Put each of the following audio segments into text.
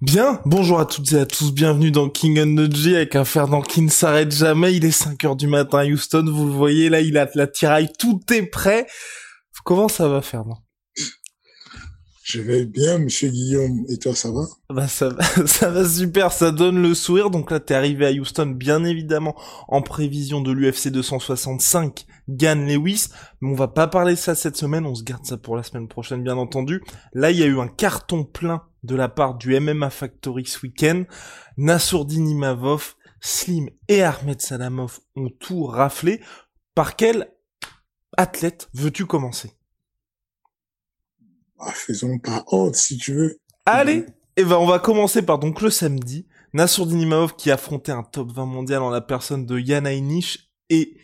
Bien, bonjour à toutes et à tous, bienvenue dans King Energy avec un Fernand qui ne s'arrête jamais, il est 5 heures du matin à Houston, vous le voyez là, il a la tiraille, tout est prêt. Comment ça va Fernand? Je vais bien, monsieur Guillaume, et toi ça va? Bah ça va, ça va super, ça donne le sourire, donc là t'es arrivé à Houston bien évidemment en prévision de l'UFC 265, Gann Lewis, mais on va pas parler de ça cette semaine, on se garde ça pour la semaine prochaine bien entendu. Là il y a eu un carton plein de la part du MMA Factory ce week-end. Nassourdine Imavov, Slim et Ahmed Salamov ont tout raflé. Par quel athlète veux-tu commencer? Ah, Faisons par ordre si tu veux. Allez, et ben on va commencer par donc le samedi. Nassourdine Imavov qui affrontait un top 20 mondial en la personne de Yana Ainish et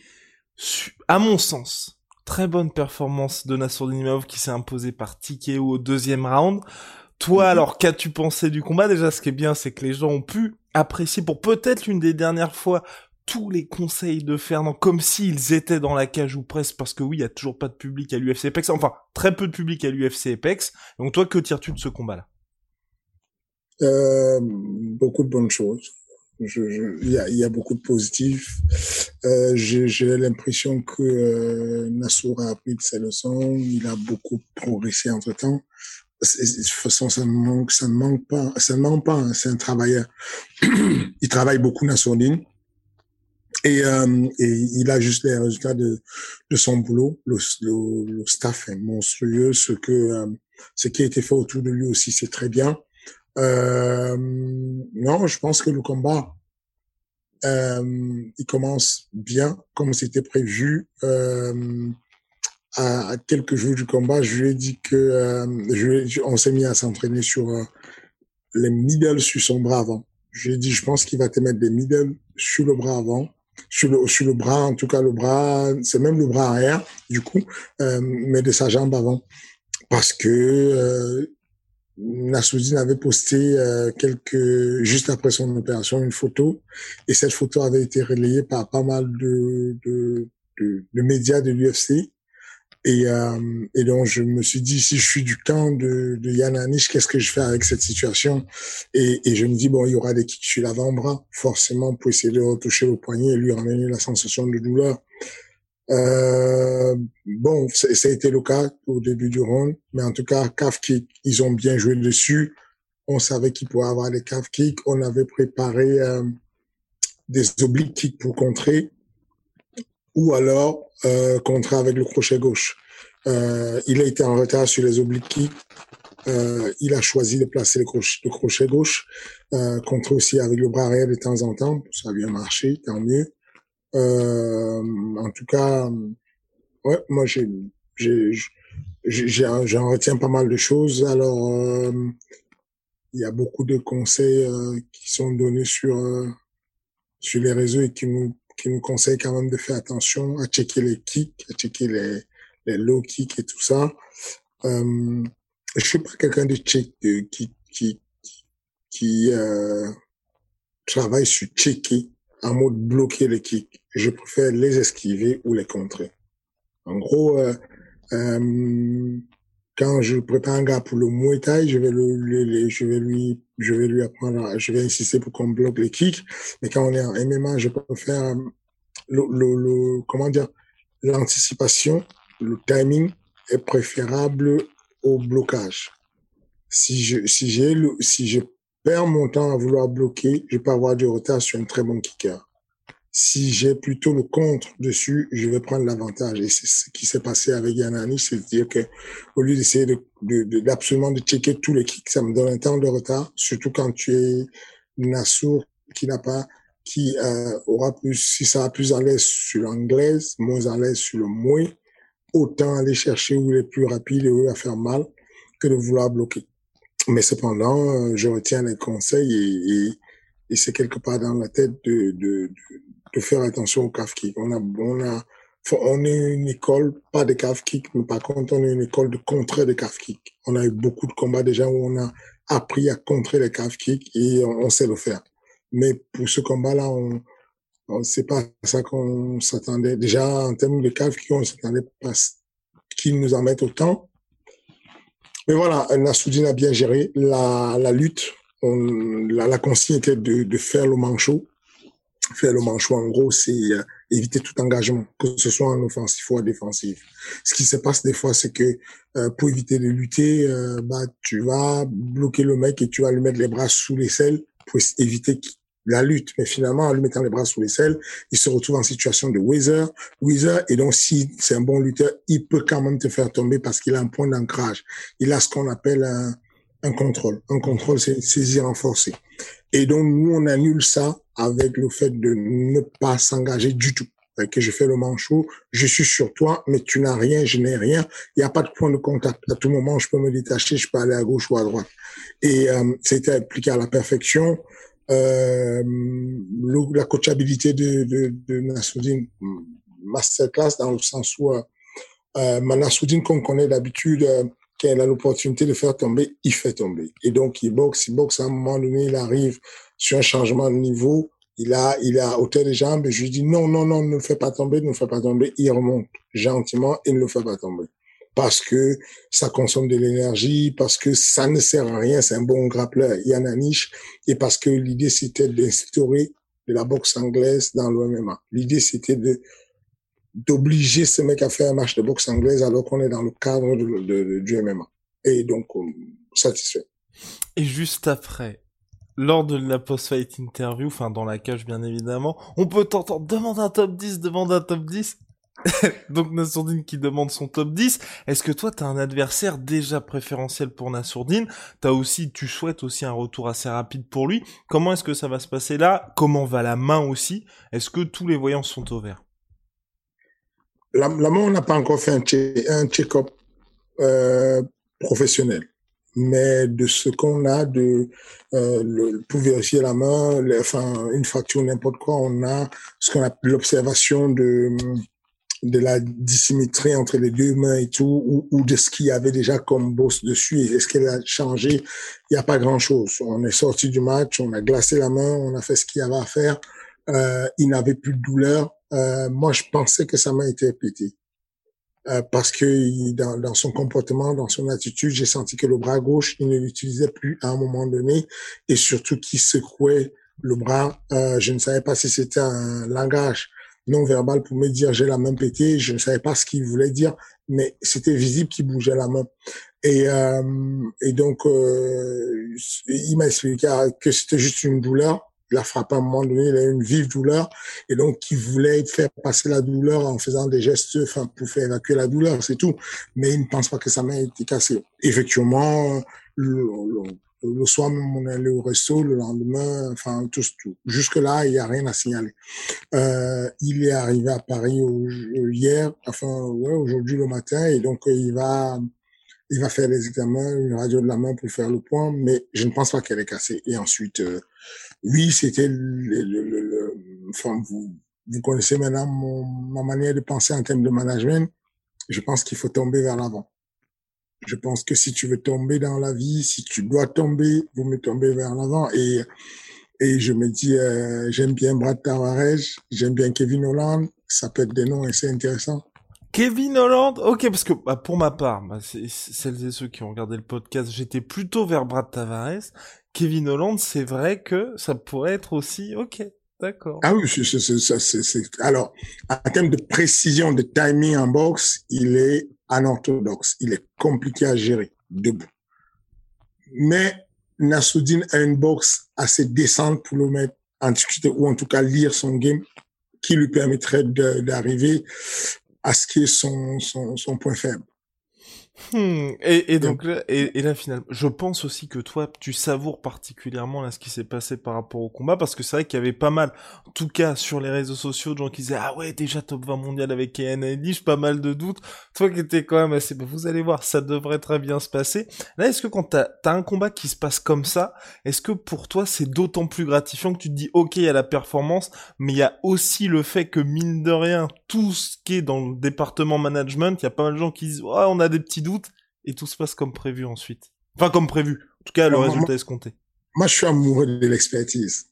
à mon sens, très bonne performance de Nassourdine Imavov qui s'est imposé par TKO au deuxième round. Toi, mhm. alors, qu'as-tu pensé du combat? Déjà, ce qui est bien, c'est que les gens ont pu apprécier pour peut-être l'une des dernières fois tous les conseils de Fernand comme s'ils étaient dans la cage ou presque parce que oui, il y a toujours pas de public à l'UFC Apex, enfin très peu de public à l'UFC Apex. Donc toi, que tires-tu de ce combat-là? Euh, Beaucoup de bonnes choses. Il y, a, y, a, beaucoup de positifs. Euh, J'ai l'impression que euh, Nassour a appris de ses leçons. Il a beaucoup progressé entre temps de toute façon, ça ne manque, ça ne manque pas, ça ne manque pas. Hein, c'est un travailleur. il travaille beaucoup dans son ligne. Et, euh, et il a juste les résultats de, de son boulot. Le, le, staff est monstrueux. Ce que euh, ce qui a été fait autour de lui aussi, c'est très bien. Euh, non, je pense que le combat, euh, il commence bien comme c'était prévu. Euh, à, quelques jours du combat, je lui ai dit que euh, je, on s'est mis à s'entraîner sur euh, les middle sur son bras avant. Je lui ai dit, je pense qu'il va te mettre des middle sur le bras avant, sur le sur le bras, en tout cas le bras, c'est même le bras arrière du coup, euh, mais de sa jambe avant, parce que euh, Nassoudine avait posté euh, quelques juste après son opération une photo. Et cette photo avait été relayée par pas mal de de, de, de médias de l'UFC et, euh, et donc, je me suis dit, si je suis du camp de, de Yann qu'est-ce que je fais avec cette situation? Et, et je me dis, bon, il y aura des kicks sur l'avant-bras, forcément, pour essayer de retoucher le poignet et lui ramener la sensation de douleur. Euh, bon, ça a été le cas au début du round, mais en tout cas, calf kick, ils ont bien joué dessus. On savait qu'il pouvait avoir des calf kicks. On avait préparé euh, des obliques kicks pour contrer ou alors euh, contrer avec le crochet gauche. Euh, il a été en retard sur les obliques euh, il a choisi de placer le crochet, le crochet gauche, euh, contrer aussi avec le bras arrière de temps en temps. Ça a bien marché, tant mieux. Euh, en tout cas, ouais, moi j'ai, j'en retiens pas mal de choses. Alors, euh, il y a beaucoup de conseils euh, qui sont donnés sur sur les réseaux et qui nous qui nous conseille quand même de faire attention à checker les kicks, à checker les, les low kicks et tout ça. Euh, je suis pas quelqu'un de check euh, qui qui qui euh, travaille sur checker en mode bloquer les kicks. Je préfère les esquiver ou les contrer. En gros, euh, euh, quand je prépare un gars pour le Muay je vais le, je vais lui, je vais lui apprendre, je vais insister pour qu'on bloque les kicks. Mais quand on est en MMA, je préfère le, le, le comment dire, l'anticipation, le timing est préférable au blocage. Si je, si j'ai si je perds mon temps à vouloir bloquer, je peux avoir du retard sur un très bon kicker. Si j'ai plutôt le contre dessus, je vais prendre l'avantage. Et c'est ce qui s'est passé avec Yanani, c'est-à-dire que au lieu d'essayer de, d'absolument de, checker tous les kicks, ça me donne un temps de retard, surtout quand tu es Nassour qui n'a pas qui euh, aura plus, si ça a plus à l'aise sur l'anglaise, moins à l'aise sur le mouet, autant aller chercher où il est plus rapide et où il va faire mal que de vouloir bloquer. Mais cependant, euh, je retiens les conseils et, et, et c'est quelque part dans la tête de, de, de, faire attention au calf kick. On a, on a, on est une école, pas de calf kick, mais par contre, on est une école de contrer de calf kick. On a eu beaucoup de combats déjà où on a appris à contrer les calf kick et on, sait le faire. Mais pour ce combat-là, on, on c'est pas ça qu'on s'attendait. Déjà, en termes de calf kick, on s'attendait pas qu'ils nous en mettent autant. Mais voilà, Nassoudine a bien géré la, lutte. On, la, la consigne était de faire le manchot. Faire le manchot, en gros, c'est euh, éviter tout engagement, que ce soit en offensif ou en défensif. Ce qui se passe des fois, c'est que euh, pour éviter de lutter, euh, bah, tu vas bloquer le mec et tu vas lui mettre les bras sous les selles pour éviter la lutte. Mais finalement, en lui mettant les bras sous les selles, il se retrouve en situation de Weezer. Weezer, et donc si c'est un bon lutteur, il peut quand même te faire tomber parce qu'il a un point d'ancrage. Il a ce qu'on appelle un, un contrôle. Un contrôle, c'est saisir renforcé. Et donc, nous, on annule ça avec le fait de ne pas s'engager du tout. Que je fais le manchot, je suis sur toi, mais tu n'as rien, je n'ai rien. Il n'y a pas de point de contact. À tout moment, je peux me détacher, je peux aller à gauche ou à droite. Et euh, c'était appliqué à la perfection. Euh, la coachabilité de, de, de Nassoudine, masterclass dans le sens où euh, euh Nassoudine qu'on connaît d'habitude, euh, quand il a l'opportunité de faire tomber, il fait tomber. Et donc, il boxe, il boxe, à un moment donné, il arrive sur un changement de niveau, il a, il a hauteur des jambes, je lui dis non, non, non, ne le fais pas tomber, ne le fais pas tomber. Il remonte gentiment et ne le fait pas tomber. Parce que ça consomme de l'énergie, parce que ça ne sert à rien, c'est un bon grappleur, il y en a niche, et parce que l'idée c'était d'instaurer de la boxe anglaise dans l'OMMA. L'idée c'était de d'obliger ce mec à faire un match de boxe anglaise alors qu'on est dans le cadre du MMA. Et donc, euh, satisfait. Et juste après, lors de la post-fight interview, enfin dans la cage bien évidemment, on peut t'entendre demande un top 10, demande un top 10. Donc Nassourdine qui demande son top 10. Est-ce que toi t'as un adversaire déjà préférentiel pour Nassourdine? T'as aussi, tu souhaites aussi un retour assez rapide pour lui. Comment est-ce que ça va se passer là? Comment va la main aussi? Est-ce que tous les voyants sont au vert? Main, on n'a pas encore fait un, check-up euh, professionnel. Mais de ce qu'on a, de euh, le, pour vérifier la main, enfin une fracture, n'importe quoi, on a ce qu'on appelle l'observation de de la dissymétrie entre les deux mains et tout, ou, ou de ce qu'il y avait déjà comme bosse dessus, est-ce qu'elle a changé Il n'y a pas grand-chose. On est sorti du match, on a glacé la main, on a fait ce qu'il y avait à faire. Euh, il n'avait plus de douleur. Euh, moi, je pensais que sa main était pétée. Euh, parce que dans, dans, son comportement, dans son attitude, j'ai senti que le bras gauche, il ne l'utilisait plus à un moment donné, et surtout qu'il secouait le bras. Euh, je ne savais pas si c'était un langage non verbal pour me dire j'ai la main pétée. Je ne savais pas ce qu'il voulait dire, mais c'était visible qu'il bougeait la main. Et, euh, et donc, euh, il m'a expliqué que c'était juste une douleur il a frappé à un moment donné, il a eu une vive douleur, et donc il voulait faire passer la douleur en faisant des gestes enfin, pour faire évacuer la douleur, c'est tout. Mais il ne pense pas que sa main ait été cassée. Effectivement, le, soir même, on est allé au resto, le lendemain, enfin, tout, tout. Jusque-là, il n'y a rien à signaler. Euh, il est arrivé à Paris hier, enfin, ouais, aujourd'hui le matin, et donc il va il va faire les examens, une radio de la main pour faire le point, mais je ne pense pas qu'elle est cassée. Et ensuite, euh, oui, c'était le, le, le, enfin, vous, vous connaissez maintenant mon, ma manière de penser en termes de management. Je pense qu'il faut tomber vers l'avant. Je pense que si tu veux tomber dans la vie, si tu dois tomber, vous me tombez vers l'avant. Et, et je me dis, euh, j'aime bien Brad Tavares, j'aime bien Kevin Holland. Ça peut être des noms assez intéressants. Kevin Holland, ok, parce que bah, pour ma part, bah, celles et ceux qui ont regardé le podcast, j'étais plutôt vers Brad Tavares. Kevin Holland, c'est vrai que ça pourrait être aussi ok. D'accord. Ah oui, c'est, alors, en termes de précision, de timing en boxe, il est anorthodoxe. Il est compliqué à gérer debout. Mais Nassoudine a une boxe assez décente pour le mettre en difficulté ou en tout cas lire son game qui lui permettrait d'arriver à ce qui est son, son, point faible. Hmm. Et, et, donc là, et, et, là finalement, je pense aussi que toi, tu savoures particulièrement là ce qui s'est passé par rapport au combat, parce que c'est vrai qu'il y avait pas mal, en tout cas sur les réseaux sociaux, de gens qui disaient ah ouais déjà top 20 mondial avec Kenan Elish, pas mal de doutes. Toi qui étais quand même assez, bah, vous allez voir, ça devrait très bien se passer. Là, est-ce que quand t'as as un combat qui se passe comme ça, est-ce que pour toi c'est d'autant plus gratifiant que tu te dis ok il y a la performance, mais il y a aussi le fait que mine de rien tout ce qui est dans le département management, il y a pas mal de gens qui disent ouais on a des petits et tout se passe comme prévu ensuite. Enfin, comme prévu. En tout cas, le résultat est escompté. Moi, je suis amoureux de l'expertise.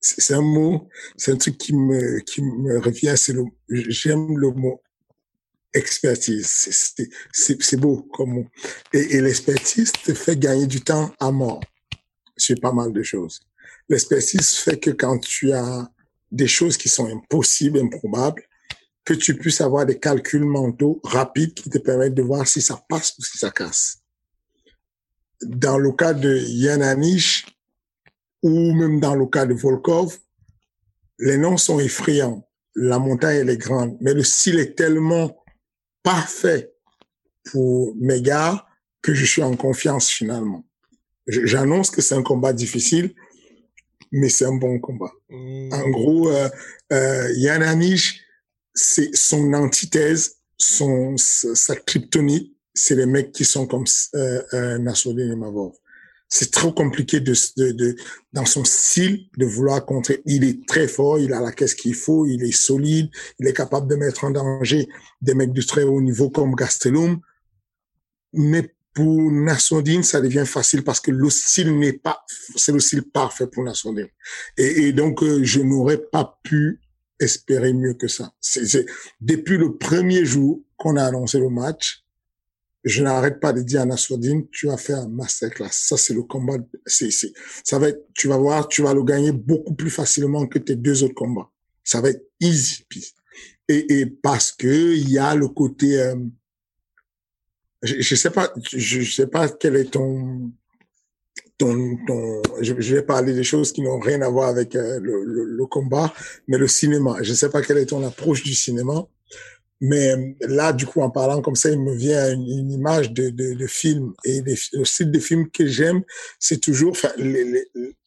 C'est un mot, c'est un truc qui me, qui me revient, c'est le, j'aime le mot expertise. C'est beau comme mot. Et, et l'expertise te fait gagner du temps à mort sur pas mal de choses. L'expertise fait que quand tu as des choses qui sont impossibles, improbables, que tu puisses avoir des calculs mentaux rapides qui te permettent de voir si ça passe ou si ça casse. Dans le cas de Yananish ou même dans le cas de Volkov, les noms sont effrayants. La montagne, elle est grande, mais le style est tellement parfait pour mes gars que je suis en confiance finalement. J'annonce que c'est un combat difficile, mais c'est un bon combat. Mmh. En gros, euh, euh, Yananish, c'est son antithèse, son sa kryptonite, c'est les mecs qui sont comme euh, euh, Nassoudine Mavov. C'est trop compliqué de, de, de, dans son style de vouloir contrer. Il est très fort, il a la caisse qu'il faut, il est solide, il est capable de mettre en danger des mecs de très haut niveau comme Gastelum. Mais pour Nassoudine, ça devient facile parce que le style n'est pas, c'est le style parfait pour Nassoudine. Et, et donc, euh, je n'aurais pas pu espérer mieux que ça. C'est, depuis le premier jour qu'on a annoncé le match, je n'arrête pas de dire à Nassourdine, tu vas faire un masterclass. Ça, c'est le combat. C'est, c'est, ça va être, tu vas voir, tu vas le gagner beaucoup plus facilement que tes deux autres combats. Ça va être easy. Et, et parce que il y a le côté, euh, je, je sais pas, je, je sais pas quel est ton, ton, ton, je, vais parler des choses qui n'ont rien à voir avec euh, le, combat, mais le cinéma. Je ne sais pas quelle est ton approche du cinéma, mais euh, là, du coup, en parlant comme ça, il me vient une, image de, de, de, film et le style de film que j'aime, c'est toujours, les, les,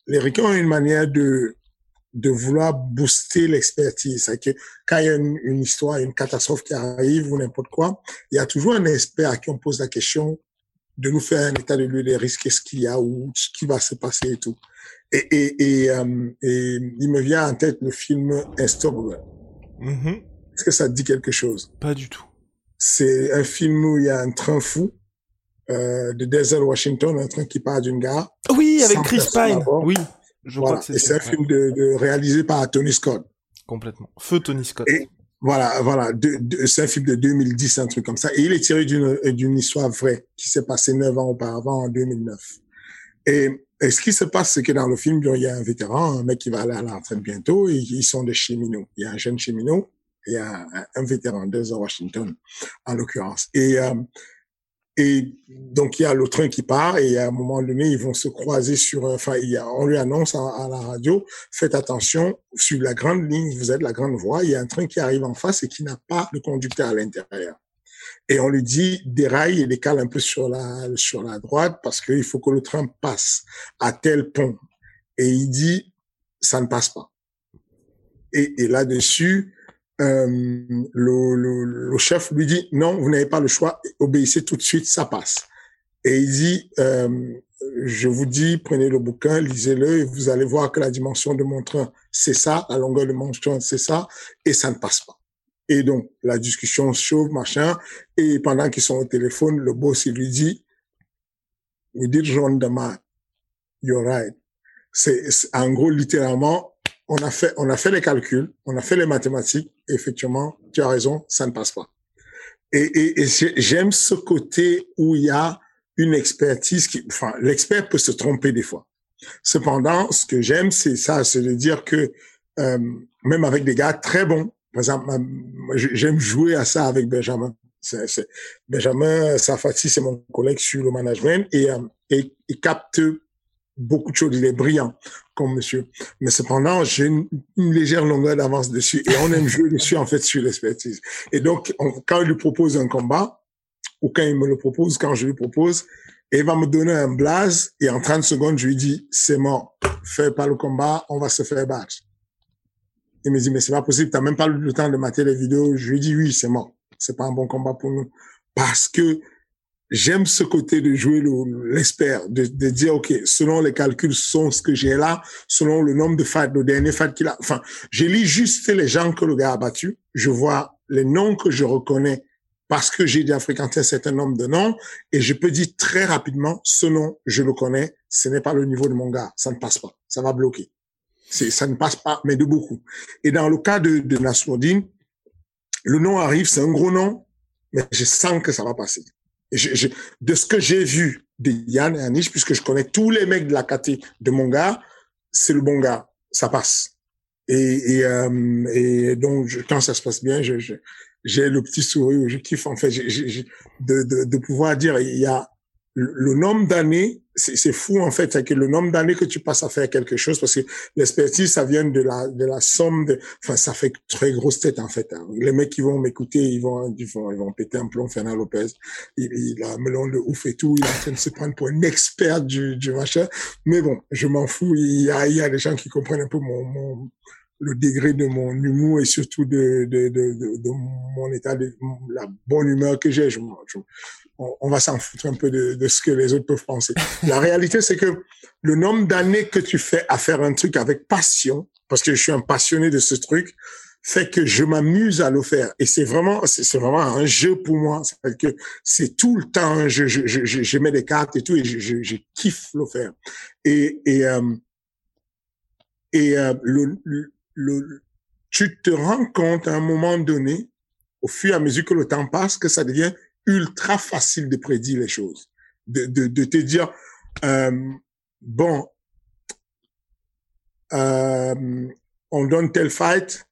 les Ricains ont une manière de de vouloir booster l'expertise. C'est que quand il y a une, une, histoire, une catastrophe qui arrive ou n'importe quoi, il y a toujours un expert à qui on pose la question de nous faire un état de lieu des risques, qu'est-ce qu'il y a ou ce qui va se passer et tout. Et, et, et, euh, et il me vient en tête le film Unstoppable. Mm-hmm. Est-ce que ça te dit quelque chose? Pas du tout. C'est un film où il y a un train fou euh, de Denzel Washington, un train qui part d'une gare. Oui, avec Chris Pine. Oui, je voilà. crois que c'est. Et c'est un film de, de, réalisé par Tony Scott. Complètement. Feu Tony Scott. Et, voilà, voilà. C'est un film de 2010, un truc comme ça. Et il est tiré d'une, d'une histoire vraie qui s'est passée neuf ans auparavant, en 2009. Et, et ce qui se passe, c'est que dans le film, il y a un vétéran, un mec qui va aller à la bientôt, et ils sont des cheminots. Il y a un jeune cheminot et un, un vétéran, Denzel Washington, en l'occurrence. Et, euh, et donc, il y a le train qui part et à un moment donné, ils vont se croiser sur, enfin, il y a, on lui annonce à, la radio, faites attention, sur la grande ligne, vous êtes la grande voie, il y a un train qui arrive en face et qui n'a pas de conducteur à l'intérieur. Et on lui dit, déraille et décale un peu sur la, sur la droite parce qu'il faut que le train passe à tel pont. Et il dit, ça ne passe pas. Et, et là-dessus, euh, le, le, le, chef lui dit non, vous n'avez pas le choix, obéissez tout de suite, ça passe. Et il dit, euh, je vous dis, prenez le bouquin, lisez-le, et vous allez voir que la dimension de mon train, c'est ça, la longueur de mon train, c'est ça, et ça ne passe pas. Et donc, la discussion chauffe, machin, et pendant qu'ils sont au téléphone, le boss, il lui dit, we did run the math, you're right. C'est, en gros, littéralement, on a fait, on a fait les calculs, on a fait les mathématiques. effectivement, tu as raison, ça ne passe pas. Et, et, et j'aime ce côté où il y a une expertise qui, enfin, l'expert peut se tromper des fois. Cependant, ce que j'aime, c'est ça, c'est de dire que euh, même avec des gars très bons, par exemple, j'aime jouer à ça avec Benjamin. Benjamin Safati, c'est mon collègue sur le management et, euh, et capte beaucoup de choses. Il est brillant comme monsieur. Mais cependant, j'ai une, légère longueur d'avance dessus et on aime jouer dessus, en fait, sur l'expertise. Et donc, quand il lui propose un combat, ou quand il me le propose, quand je lui propose, il va me donner un blaze et en 30 secondes, je lui dis, c'est mort. Fais pas le combat, on va se faire battre. Il me dit, mais c'est pas possible, t'as même pas le temps de mater les vidéos. Je lui dis, oui, c'est mort. C'est pas un bon combat pour nous. Parce que j'aime ce côté de jouer l'expert, de, de, dire, OK, selon les calculs, sont ce que j'ai là, selon le nombre de fights, le dernier fight qu'il a. Enfin, je lis juste les gens que le gars a battus. Je vois les noms que je reconnais parce que j'ai déjà fréquenté un certain nombre de noms et je peux dire très rapidement, ce nom, je le connais, ce n'est pas le niveau de mon gars, ça ne passe pas, ça va bloquer. Ça ne passe pas, mais de beaucoup. Et dans le cas de, de Nasruddin, le nom arrive, c'est un gros nom, mais je sens que ça va passer je, de ce que j'ai vu de Yann et Anish, puisque je connais tous les mecs de la KT de mon gars, c'est le bon gars, ça passe. Et, et, euh, et donc, je, quand ça se passe bien, j'ai je, le petit sourire, je kiffe en fait, de, de, de pouvoir dire, il y a le nombre d'années, c'est fou en fait, que le nombre d'années que tu passes à faire quelque chose, parce que l'expertise, ça vient de la de la somme de, enfin, ça fait très grosse tête en fait. Hein. Les mecs qui vont m'écouter, ils vont, ils vont, ils vont péter un plomb. Fernand Lopez, il, il, a un melon de ouf et tout, il est en train de se prendre pour un expert du, du machin. Mais bon, je m'en fous. Il y a, il y a des gens qui comprennent un peu mon, mon le degré de mon humour et surtout de, de, de, de, mon état de la bonne humeur que j'ai. Je, je, on, va s'en foutre un peu de, ce que les autres peuvent penser. La réalité, c'est que le nombre d'années que tu fais à faire un truc avec passion, parce que je suis un passionné de ce truc, fait que je m'amuse à le faire. Et c'est vraiment, c'est vraiment un jeu pour moi. C'est que c'est tout le temps, je, je, je, je, mets des cartes et tout, et je, je, kiffe le faire. Et, et, euh, et euh, le, le, tu te rends compte à un moment donné, au fur et à mesure que le temps passe, que ça devient ultra facile de prédire les choses, de, de, de te dire, euh, bon, euh, on donne tel fight,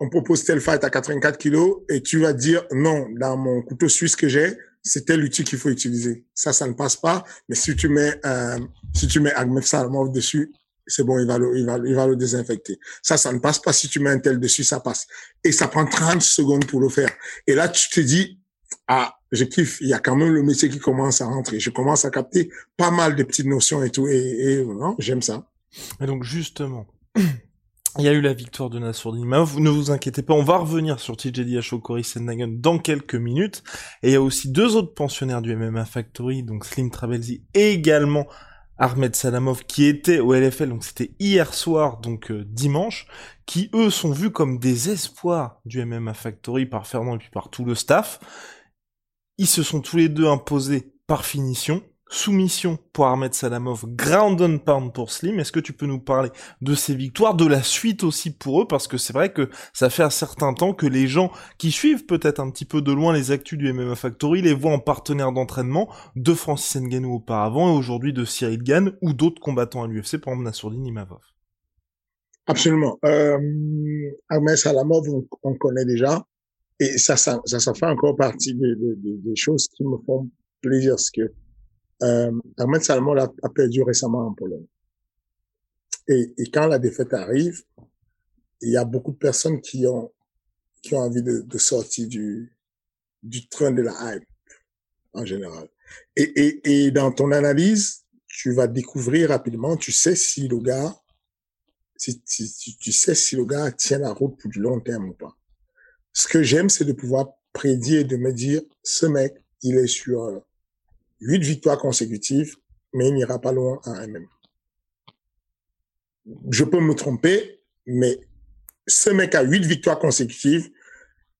on propose tel fight à 84 kilos, et tu vas dire, non, dans mon couteau suisse que j'ai, c'est tel outil qu'il faut utiliser. Ça, ça ne passe pas, mais si tu mets, euh, si tu mets Agmef Salamov dessus, c'est bon, il va, le, il, va, il va le désinfecter. Ça, ça ne passe pas. Si tu mets un tel dessus, ça passe. Et ça prend 30 secondes pour le faire. Et là, tu te dis, ah, je kiffe, il y a quand même le métier qui commence à rentrer. Je commence à capter pas mal de petites notions et tout, et, et non, j'aime ça. Et donc justement, il y a eu la victoire de Nassourdimov. Ne vous inquiétez pas, on va revenir sur TJDH au Cory dans quelques minutes. Et il y a aussi deux autres pensionnaires du MMA Factory, donc Slim Travelsi et également Ahmed Salamov qui était au LFL, donc c'était hier soir, donc euh, dimanche, qui eux sont vus comme des espoirs du MMA Factory par Fernand et puis par tout le staff. Ils se sont tous les deux imposés par finition. Soumission pour Ahmed Salamov, ground and pound pour Slim. Est-ce que tu peux nous parler de ces victoires, de la suite aussi pour eux? Parce que c'est vrai que ça fait un certain temps que les gens qui suivent peut-être un petit peu de loin les actus du MMA Factory les voient en partenaire d'entraînement de Francis Ngannou auparavant et aujourd'hui de Cyril Gann ou d'autres combattants à l'UFC, par exemple Nassourdine Imavov. Absolument. Euh, Ahmed Salamov, on connaît déjà. Et ça, ça, ça, fait encore partie des, des, choses qui me font plaisir, parce que euh, Ahmed Salmon a, a, perdu récemment en Pologne. Et, et, quand la défaite arrive, il y a beaucoup de personnes qui ont qui ont envie de, de sortir du du train de la hype en général. Et, et, et dans ton analyse, tu vas découvrir rapidement, tu sais si le gars, si, si, tu sais si le gars tient la route pour du long terme ou pas ce que j'aime, c'est de pouvoir prédire et de me dire, ce mec, il est sur euh, huit victoires consécutives, mais il n'ira pas loin en MM. Je peux me tromper, mais ce mec a huit victoires consécutives,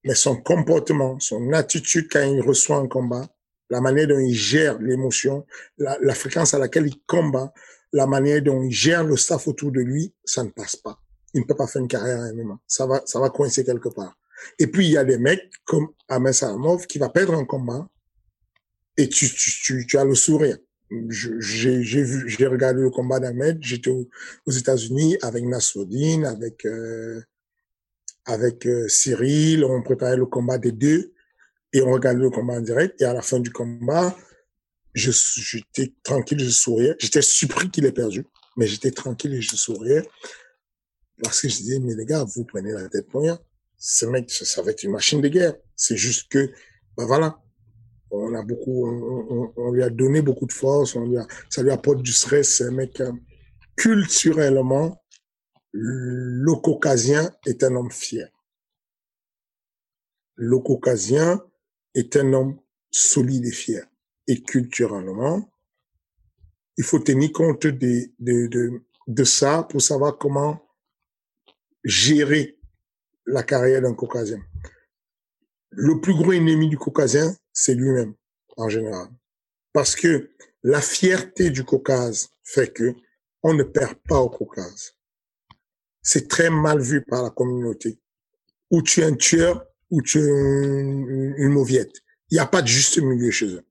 mais son comportement, son attitude quand il reçoit un combat, la manière dont il gère l'émotion, la, fréquence à laquelle il combat, la manière dont il gère le staff autour de lui, ça ne passe pas. Il ne peut pas faire une carrière en MMA. Ça va, ça va coincer quelque part. Et puis, il y a des mecs comme Ahmed Salamov qui va perdre un combat et tu, tu, tu, as le sourire. J'ai vu, j'ai regardé le combat d'Ahmed. J'étais aux, États-Unis avec Nassoudine, avec euh, avec euh, Cyril. On préparait le combat des deux et on regardait le combat en direct. Et à la fin du combat, je, j'étais tranquille, je souriais. J'étais surpris qu'il ait perdu, mais j'étais tranquille et je souriais. Parce que je disais, mais les gars, vous prenez la tête pour rien. Ce mec, ça va être une machine de guerre. C'est juste que, ben voilà, on a beaucoup, on, on, lui a donné beaucoup de force, on lui a, ça lui apporte du stress. C'est un mec, euh, culturellement, le caucasien est un homme fier. Le caucasien est un homme solide et fier. Et culturellement, il faut tenir compte de, de, de, de ça pour savoir comment gérer la carrière d'un caucasien. Le plus gros ennemi du caucasien, c'est lui-même, en général. Parce que la fierté du Caucase fait que on ne perd pas au Caucase. C'est très mal vu par la communauté. Ou tu es un tueur, ou tu es une, mauviette. Il n'y a pas de juste milieu chez eux.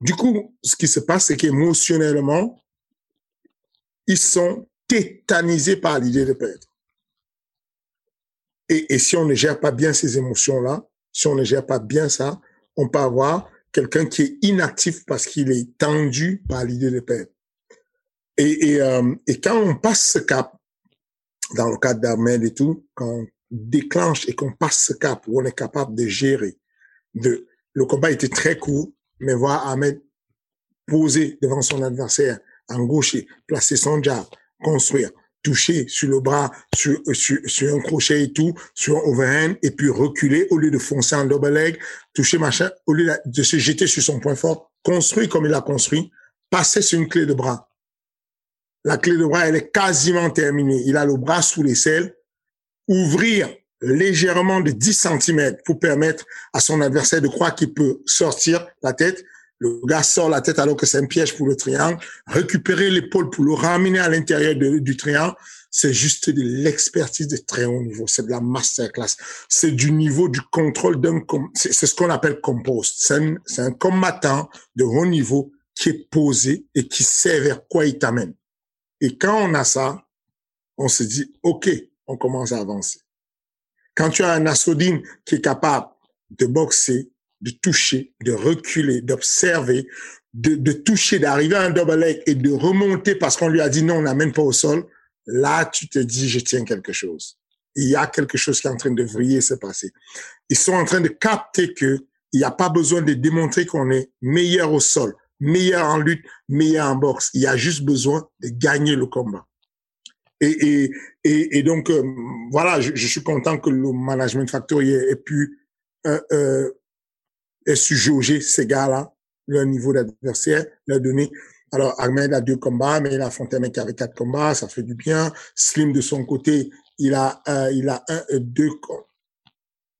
Du coup, ce qui se passe, c'est qu'émotionnellement, ils sont tétanisés par l'idée de perdre. Et, et, si on ne gère pas bien ces émotions-là, si on ne gère pas bien ça, on peut avoir quelqu'un qui est inactif parce qu'il est tendu par l'idée de perdre. Et, et, euh, et, quand on passe ce cap, dans le cadre d'Ahmed et tout, quand on déclenche et qu'on passe ce cap où on est capable de gérer, de, le combat était très court, mais voir Ahmed poser devant son adversaire, en gaucher, placer son jab, construire, toucher sur le bras, sur, un crochet et tout, sur un overhand, et puis reculer au lieu de foncer en double leg, toucher machin, au lieu de se jeter sur son point fort, construire comme il a construit, passer sur une clé de bras. La clé de bras, elle est quasiment terminée. Il a le bras sous les selles. Ouvrir légèrement de 10 cm pour permettre à son adversaire de croire qu'il peut sortir la tête. Le gars sort la tête alors que c'est un piège pour le triangle. Récupérer l'épaule pour le ramener à l'intérieur du triangle, c'est juste de l'expertise de très haut niveau. C'est de la masterclass. C'est du niveau du contrôle d'un... C'est ce qu'on appelle compost. C'est un, un combattant de haut niveau qui est posé et qui sait vers quoi il t'amène. Et quand on a ça, on se dit, OK, on commence à avancer. Quand tu as un Asodine qui est capable de boxer, de toucher, de reculer, d'observer, de, de, toucher, d'arriver à un double leg et de remonter parce qu'on lui a dit non, on n'amène pas au sol, là, tu te dis, je tiens quelque chose. Il y a quelque chose qui est en train de vriller, se passer. Ils sont en train de capter que il n'y a pas besoin de démontrer qu'on est meilleur au sol meilleur en lutte, meilleur en boxe. Il y a juste besoin de gagner le combat. Et, et, et, donc, euh, voilà, je, je, suis content que le Management Factory ait, ait pu euh, euh, ait su jauger ces gars-là, leur niveau d'adversaire, leur donner. Alors, Ahmed a deux combats, mais il a mec qui avait quatre combats, ça fait du bien. Slim, de son côté, il a, euh, il a un, deux,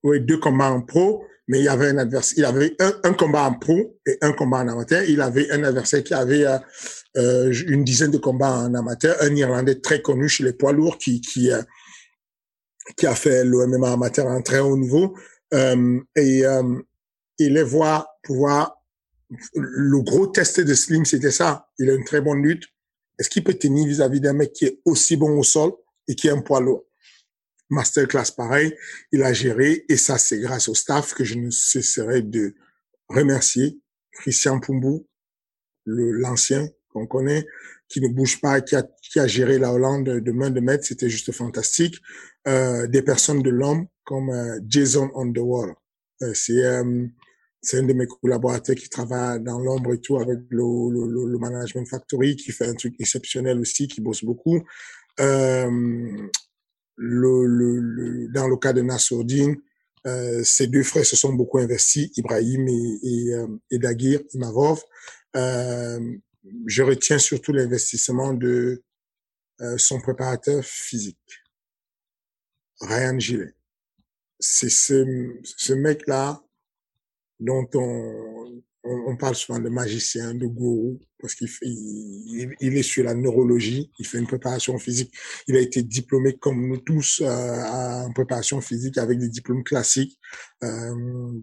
ouais, deux combats en pro mais il avait un adversaire, il avait un, un, combat en pro et un combat en amateur. Il avait un adversaire qui avait euh, euh une dizaine de combats en amateur, un Irlandais très connu chez les poids lourds qui qui euh, qui a fait l'OMMA amateur à un très haut niveau euh, et euh, et les voir pouvoir le gros test de Slim c'était ça. Il a une très bonne lutte. Est-ce qu'il peut tenir vis-à-vis d'un mec qui est aussi bon au sol et qui est un poids lourd? masterclass pareil, il a géré et ça c'est grâce au staff que je ne cesserai de remercier Christian Pumbu, l'ancien qu'on connaît, qui ne bouge pas, qui a, qui a géré la Hollande de main de maître, c'était juste fantastique. Euh, des personnes de l'homme comme euh, Jason Underworld, euh, c'est euh, c'est un de mes collaborateurs qui travaille dans l'ombre et tout avec le, le, le, Management Factory, qui fait un truc exceptionnel aussi, qui bosse beaucoup. Euh, le, le, dans le cas de Nassourdine, euh, ces deux frères se sont beaucoup investis, Ibrahim et, et, euh, et Dagir Imavov. Euh, je retiens surtout l'investissement de euh, son préparateur physique, Ryan Gillet. C'est ce, ce mec-là dont on, on, parle souvent de magicien, de gourou, parce qu'il il, il, est sur la neurologie, il fait une préparation physique. Il a été diplômé comme nous tous euh, en préparation physique avec des diplômes classiques, euh,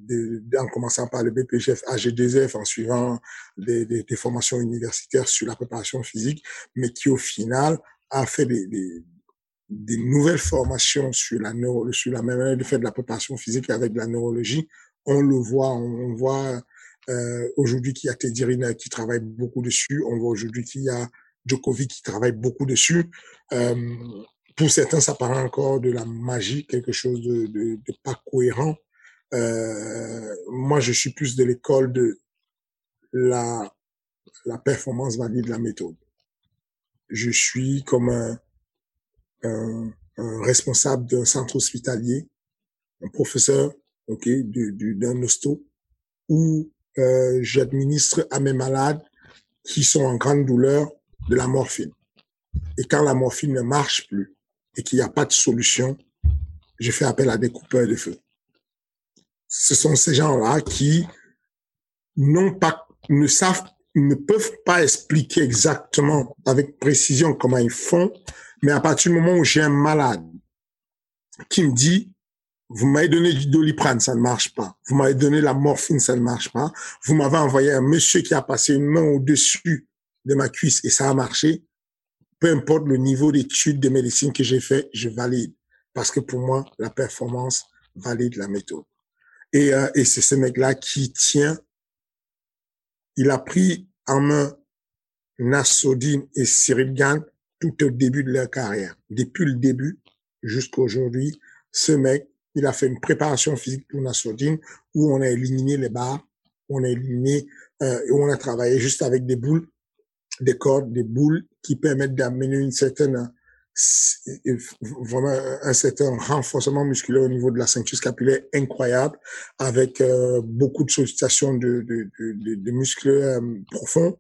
de, en commençant par le BPGF, AG2F, en suivant des, des, des, formations universitaires sur la préparation physique, mais qui au final a fait des, des des nouvelles formations sur la neuro, sur la manière de faire de la préparation physique avec de la neurologie. On le voit, on voit euh, aujourd'hui qu'il y a Teddy qui travaille beaucoup dessus. On voit aujourd'hui qu'il y a Djokovic qui travaille beaucoup dessus. Euh, pour certains, ça paraît encore de la magie, quelque chose de, pas cohérent. Euh, moi, je suis plus de l'école de la, performance valide de la méthode. Je suis comme un responsable d'un centre hospitalier, un professeur, ok, d'un hosto, où euh, j'administre à mes malades qui sont en grande douleur de la morphine. Et quand la morphine ne marche plus et qu'il n'y a pas de solution, je fais appel à des coupeurs de feu. Ce sont ces gens-là qui n'ont pas, ne savent, ne peuvent pas expliquer exactement avec précision comment ils font, mais à partir du moment où j'ai un malade qui me dit, vous m'avez donné du doliprane, ça ne marche pas. Vous m'avez donné la morphine, ça ne marche pas. Vous m'avez envoyé un monsieur qui a passé une main au-dessus de ma cuisse et ça a marché. Peu importe le niveau d'études de médecine que j'ai fait, je valide. Parce que pour moi, la performance valide la méthode. Et, euh, et c'est ce mec-là qui tient. Il a pris en main Nassoudine et Cyril Gann tout au début de leur carrière. Depuis le début jusqu'à aujourd'hui, ce mec, il a fait une préparation physique pour Nassoudine où on a éliminé les barres, on a éliminé, euh, on a travaillé juste avec des boules, des cordes, des boules qui permettent d'amener une certaine vraiment un certain renforcement musculaire au niveau de la ceinture scapulaire incroyable avec euh, beaucoup de sollicitation de, de, de, de muscles euh, profonds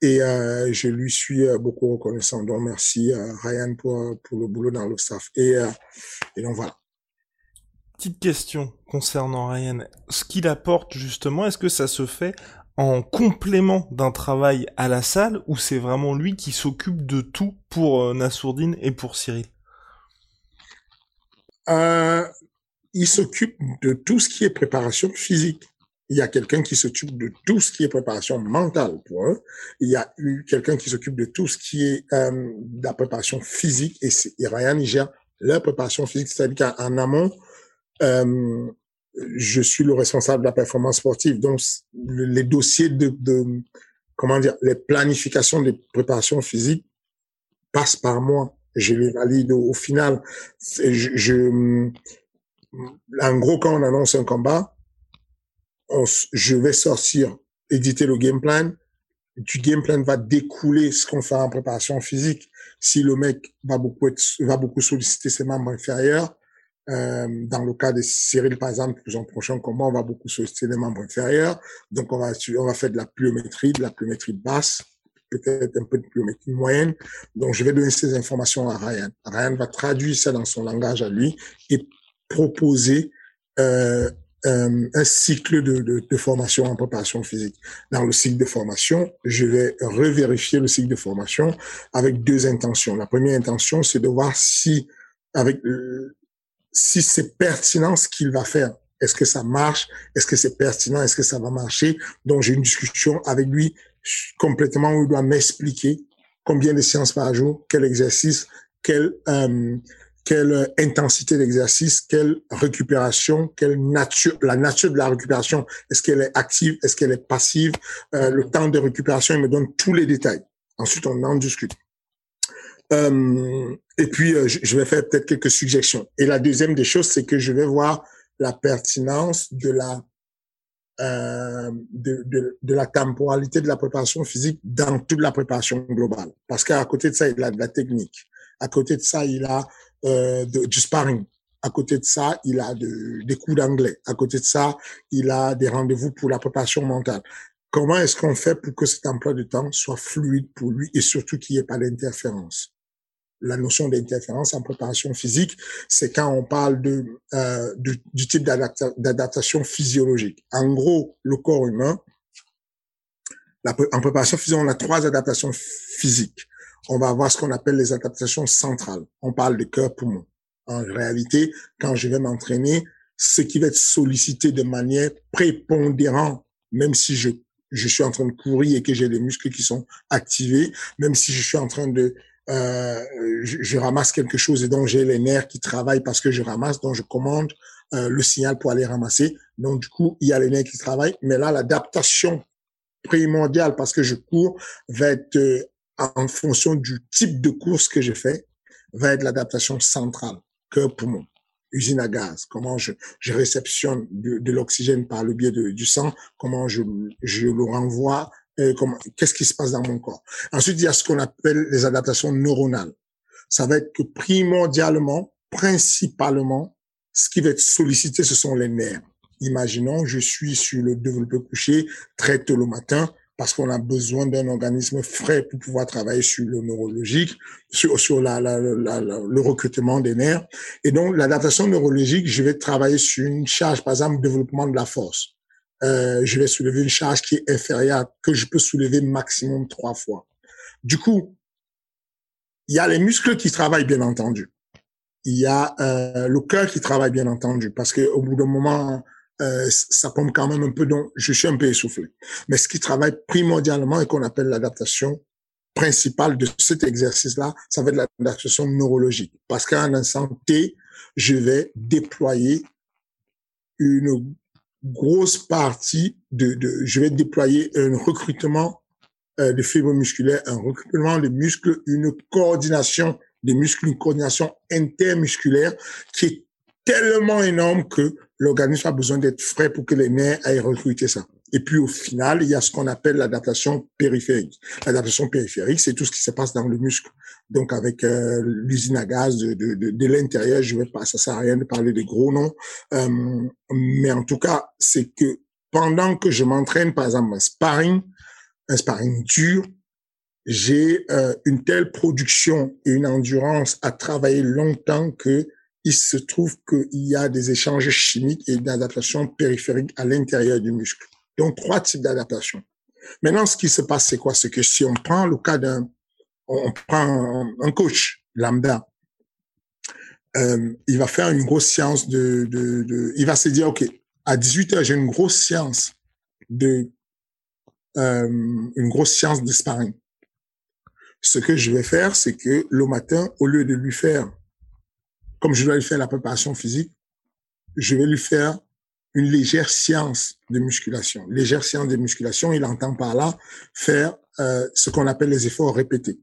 et euh, je lui suis euh, beaucoup reconnaissant. Donc merci euh, Ryan pour, pour le boulot dans le staff. Et, et donc voilà. Petite question concernant Ryan. Ce qu'il apporte justement, est-ce que ça se fait en complément d'un travail à la salle ou c'est vraiment lui qui s'occupe de tout pour Nassourdine et pour Cyril? Euh, Il s'occupe de tout ce qui est préparation physique il y a quelqu'un qui s'occupe de tout ce qui est préparation mentale pour eux. Il y a quelqu'un qui s'occupe de tout ce qui est euh, la préparation physique et, et Ryan il gère leur préparation physique, c'est-à-dire qu'en amont, euh, je suis le responsable de la performance sportive. Donc, les dossiers de, de, comment dire, les planifications des préparations physiques passent par moi. Je les valide au, final. Je, je, en gros, quand on annonce un combat, je vais sortir, éditer le game plan. Du game plan va découler ce qu'on fait en préparation physique. Si le mec va beaucoup être, va beaucoup solliciter ses membres inférieurs, euh, dans le cas de Cyril, par exemple, son prochain combat, on va beaucoup solliciter les membres inférieurs. Donc, on va, on va faire de la pliométrie, de la pliométrie basse, peut-être un peu de pliométrie moyenne. Donc, je vais donner ces informations à Ryan. Ryan va traduire ça dans son langage à lui et proposer euh, euh, un cycle de, de, de, formation en préparation physique. Dans le cycle de formation, je vais revérifier le cycle de formation avec deux intentions. La première intention, c'est de voir si, avec, euh, si c'est pertinent ce qu'il va faire. Est-ce que ça marche Est-ce que c'est pertinent Est-ce que ça va marcher Donc, j'ai une discussion avec lui complètement où il doit m'expliquer combien de séances par jour, quel exercice, quel euh, quelle intensité d'exercice, quelle récupération, quelle nature, la nature de la récupération, est-ce qu'elle est active, est-ce qu'elle est passive, euh, le temps de récupération, il me donne tous les détails. Ensuite, on en discute. Euh, et puis, euh, je vais faire peut-être quelques suggestions. Et la deuxième des choses, c'est que je vais voir la pertinence de la euh, de, la temporalité de la préparation physique dans toute la préparation globale. Parce qu'à côté de ça, il a de la technique. À côté de ça, il a euh, du sparring. À côté de ça, il a de, des cours d'anglais. À côté de ça, il a des rendez-vous pour la préparation mentale. Comment est-ce qu'on fait pour que cet emploi de temps soit fluide pour lui et surtout qu'il n'y ait pas d'interférence? La notion d'interférence en préparation physique, c'est quand on parle de, euh, du, type d'adaptation physiologique. En gros, le corps humain, en préparation physique, on a trois adaptations physiques on va avoir ce qu'on appelle les adaptations centrales. On parle de cœur-poumon. En réalité, quand je vais m'entraîner, ce qui va être sollicité de manière prépondérante, même si je, je suis en train de courir et que j'ai les muscles qui sont activés, même si je suis en train de euh, je, ramasse quelque chose et donc j'ai les nerfs qui travaillent parce que je ramasse, donc je commande euh, le signal pour aller ramasser. Donc, du coup, il y a les nerfs qui travaillent. Mais là, l'adaptation primordiale, parce que je cours, va être euh, en fonction du type de course que je fais, va être l'adaptation centrale, cœur poumon, usine à gaz, comment je, je réceptionne de, l'oxygène par le biais de, du sang, comment je, je le renvoie, euh, qu'est-ce qui se passe dans mon corps. Ensuite, il y a ce qu'on appelle les adaptations neuronales. Ça va être que primordialement, principalement, ce qui va être sollicité, ce sont les nerfs. Imaginons, je suis sur le développé couché très tôt le matin parce qu'on a besoin d'un organisme frais pour pouvoir travailler sur le neurologique, sur, le recrutement des nerfs. Et donc, l'adaptation neurologique, je vais travailler sur une charge, par exemple, développement de la force. Euh, je vais soulever une charge qui est inférieure, que je peux soulever maximum trois fois. Du coup, il y a les muscles qui travaillent, bien entendu. Il y a euh, le cœur qui travaille, bien entendu, parce que au bout d'un moment, euh, ça pompe quand même un peu, donc je suis un peu essoufflé. Mais ce qui travaille primordialement et qu'on appelle l'adaptation principale de cet exercice-là, ça va être l'adaptation neurologique. Parce qu'à un T, je vais déployer une grosse partie de, de je vais déployer un recrutement euh, de fibres musculaires, un recrutement de muscles, une coordination des muscles, une coordination intermusculaire qui est tellement énorme que l'organisme a besoin d'être frais pour que les nerfs aillent recruter ça. Et puis au final, il y a ce qu'on appelle l'adaptation périphérique. L'adaptation périphérique, c'est tout ce qui se passe dans le muscle. Donc avec euh, l'usine à gaz de, de, de, de l'intérieur, je vais pas, ça sert à rien de parler des gros noms, euh, mais en tout cas, c'est que pendant que je m'entraîne, par exemple, un sparring, un sparring dur, j'ai euh, une telle production et une endurance à travailler longtemps que il se trouve qu'il y a des échanges chimiques et d'adaptation périphérique à l'intérieur du muscle. Donc, trois types d'adaptation. Maintenant, ce qui se passe, c'est quoi? C'est que si on prend le cas d'un, on prend un, coach lambda, euh, il va faire une grosse séance de, il va se dire, OK, à 18 heures, j'ai une grosse séance de, euh, une grosse séance de sparring. Ce que je vais faire, c'est que le matin, au lieu de lui faire comme je dois lui faire la préparation physique, je vais lui faire une légère séance de musculation. Légère séance de musculation, il entend par là faire euh, ce qu'on appelle les efforts répétés.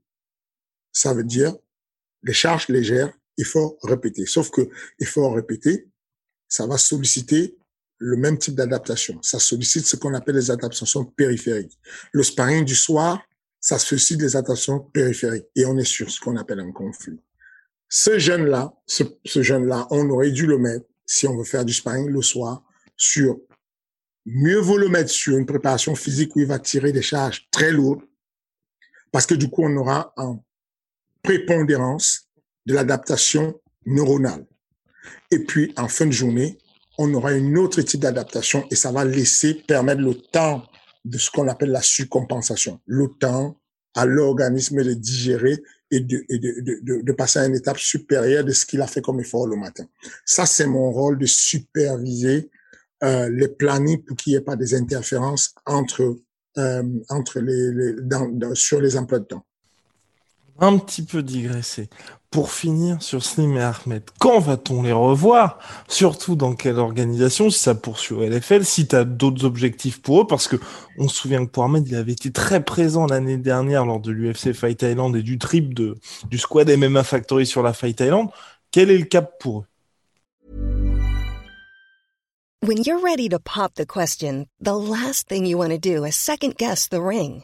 Ça veut dire les charges légères, efforts répétés. Sauf que efforts répétés, ça va solliciter le même type d'adaptation. Ça sollicite ce qu'on appelle les adaptations périphériques. Le sparring du soir, ça sollicite les adaptations périphériques. Et on est sur ce qu'on appelle un conflit. Ce jeune-là, ce, ce jeune-là, on aurait dû le mettre, si on veut faire du sparring le soir, sur, mieux vaut le mettre sur une préparation physique où il va tirer des charges très lourdes, parce que du coup, on aura en prépondérance de l'adaptation neuronale. Et puis, en fin de journée, on aura une autre type d'adaptation et ça va laisser permettre le temps de ce qu'on appelle la surcompensation. Le temps à l'organisme de digérer et, de, et de, de, de, passer à une étape supérieure de ce qu'il a fait comme effort le matin. Ça, c'est mon rôle de superviser euh, les plannings pour qu'il n'y ait pas des interférences entre, euh, entre les, les dans, sur les emplois de temps un petit peu digresser. Pour finir sur Slim et Ahmed, quand va-t-on les revoir? Surtout dans quelle organisation Si ça poursuit au LFL, si tu as d'autres objectifs pour eux, parce que on se souvient que pour Ahmed, il avait été très présent l'année dernière lors de l'UFC Fight Thailand et du trip de, du squad MMA Factory sur la Fight Thailand. Quel est le cap pour eux? When you're ready to pop the question, the last thing you want to do is second guess the ring.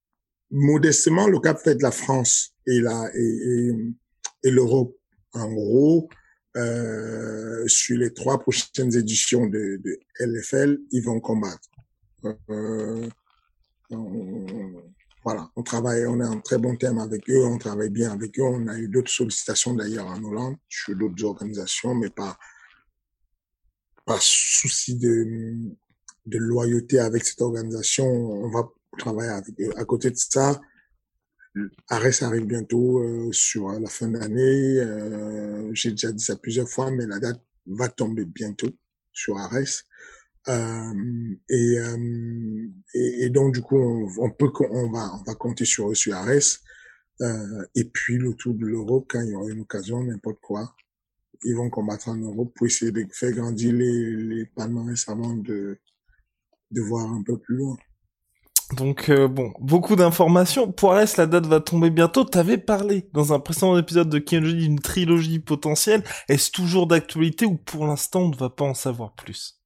modestement, le cap fait de la France et la et, et, l'Europe. En gros, euh, sur les trois prochaines éditions de, de LFL, ils vont combattre. Euh, voilà, on travaille, on est en très bon terme avec eux, on travaille bien avec eux. On a eu d'autres sollicitations d'ailleurs en Hollande sur d'autres organisations, mais pas pas souci de de loyauté avec cette organisation. On va eux. À côté de ça, Arès arrive bientôt euh, sur la fin d'année. Euh, J'ai déjà dit ça plusieurs fois, mais la date va tomber bientôt sur Arès. Euh, et, euh, et, et, donc du coup, on, on peut, on va, on va compter sur eux sur Arès. Euh, et puis le tour de l'Europe, quand il y aura une occasion, n'importe quoi, ils vont combattre en Europe pour essayer de faire grandir les, les palmarès avant de, de voir un peu plus loin. Donc euh, bon, beaucoup d'informations. Pour la date va tomber bientôt. T'avais parlé dans un précédent épisode de Kenji d'une trilogie potentielle. Est-ce toujours d'actualité ou pour l'instant on ne va pas en savoir plus?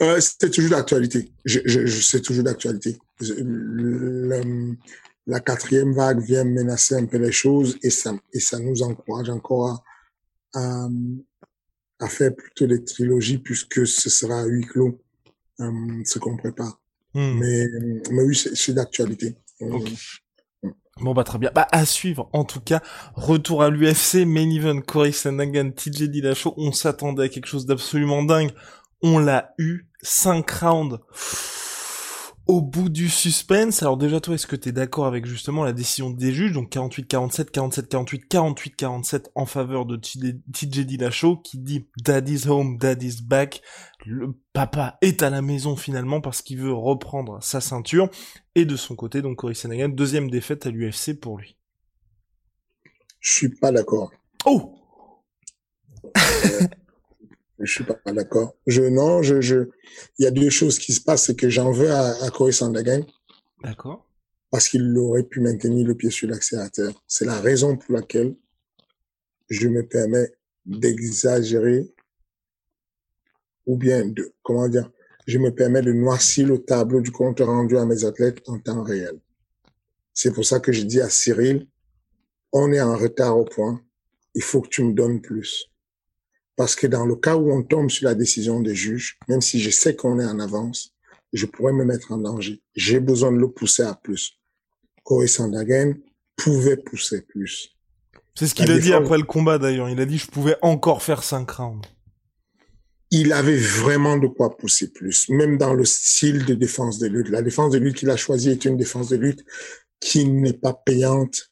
Euh, C'est toujours d'actualité. Je, je, je c'est toujours d'actualité. La quatrième vague vient menacer un peu les choses et ça, et ça nous encourage encore à, à, à faire plutôt des trilogies puisque ce sera à huis clos euh, ce qu'on prépare. Hmm. Mais, mais oui, c'est d'actualité. Okay. Bon bah très bien. Bah à suivre en tout cas. Retour à l'UFC, main event, Corey Sandhagen, TJ Dillashaw. On s'attendait à quelque chose d'absolument dingue. On l'a eu. 5 rounds au bout du suspense. Alors déjà toi, est-ce que tu es d'accord avec justement la décision des juges, donc 48-47, 47-48, 48-47 en faveur de TJ Dillashaw qui dit Daddy's home, Daddy's back. Le papa est à la maison finalement parce qu'il veut reprendre sa ceinture. Et de son côté, donc Cory Sandhagen, deuxième défaite à l'UFC pour lui. Je suis pas d'accord. Oh euh, je suis pas d'accord. Je non, je je il y a deux choses qui se passent, c'est que j'en veux à, à Corey. D'accord. Parce qu'il aurait pu maintenir le pied sur l'accélérateur. C'est la raison pour laquelle je me permets d'exagérer ou bien de comment dire, je me permets de noircir le tableau du compte rendu à mes athlètes en temps réel. C'est pour ça que je dis à Cyril, on est en retard au point, il faut que tu me donnes plus. Parce que dans le cas où on tombe sur la décision des juges, même si je sais qu'on est en avance, je pourrais me mettre en danger. J'ai besoin de le pousser à plus. Corey Sandhagen pouvait pousser plus. C'est ce qu'il a dit après le combat d'ailleurs. Il a dit je pouvais encore faire cinq rounds. Il avait vraiment de quoi pousser plus, même dans le style de défense de lutte. La défense de lutte qu'il a choisie est une défense de lutte qui n'est pas payante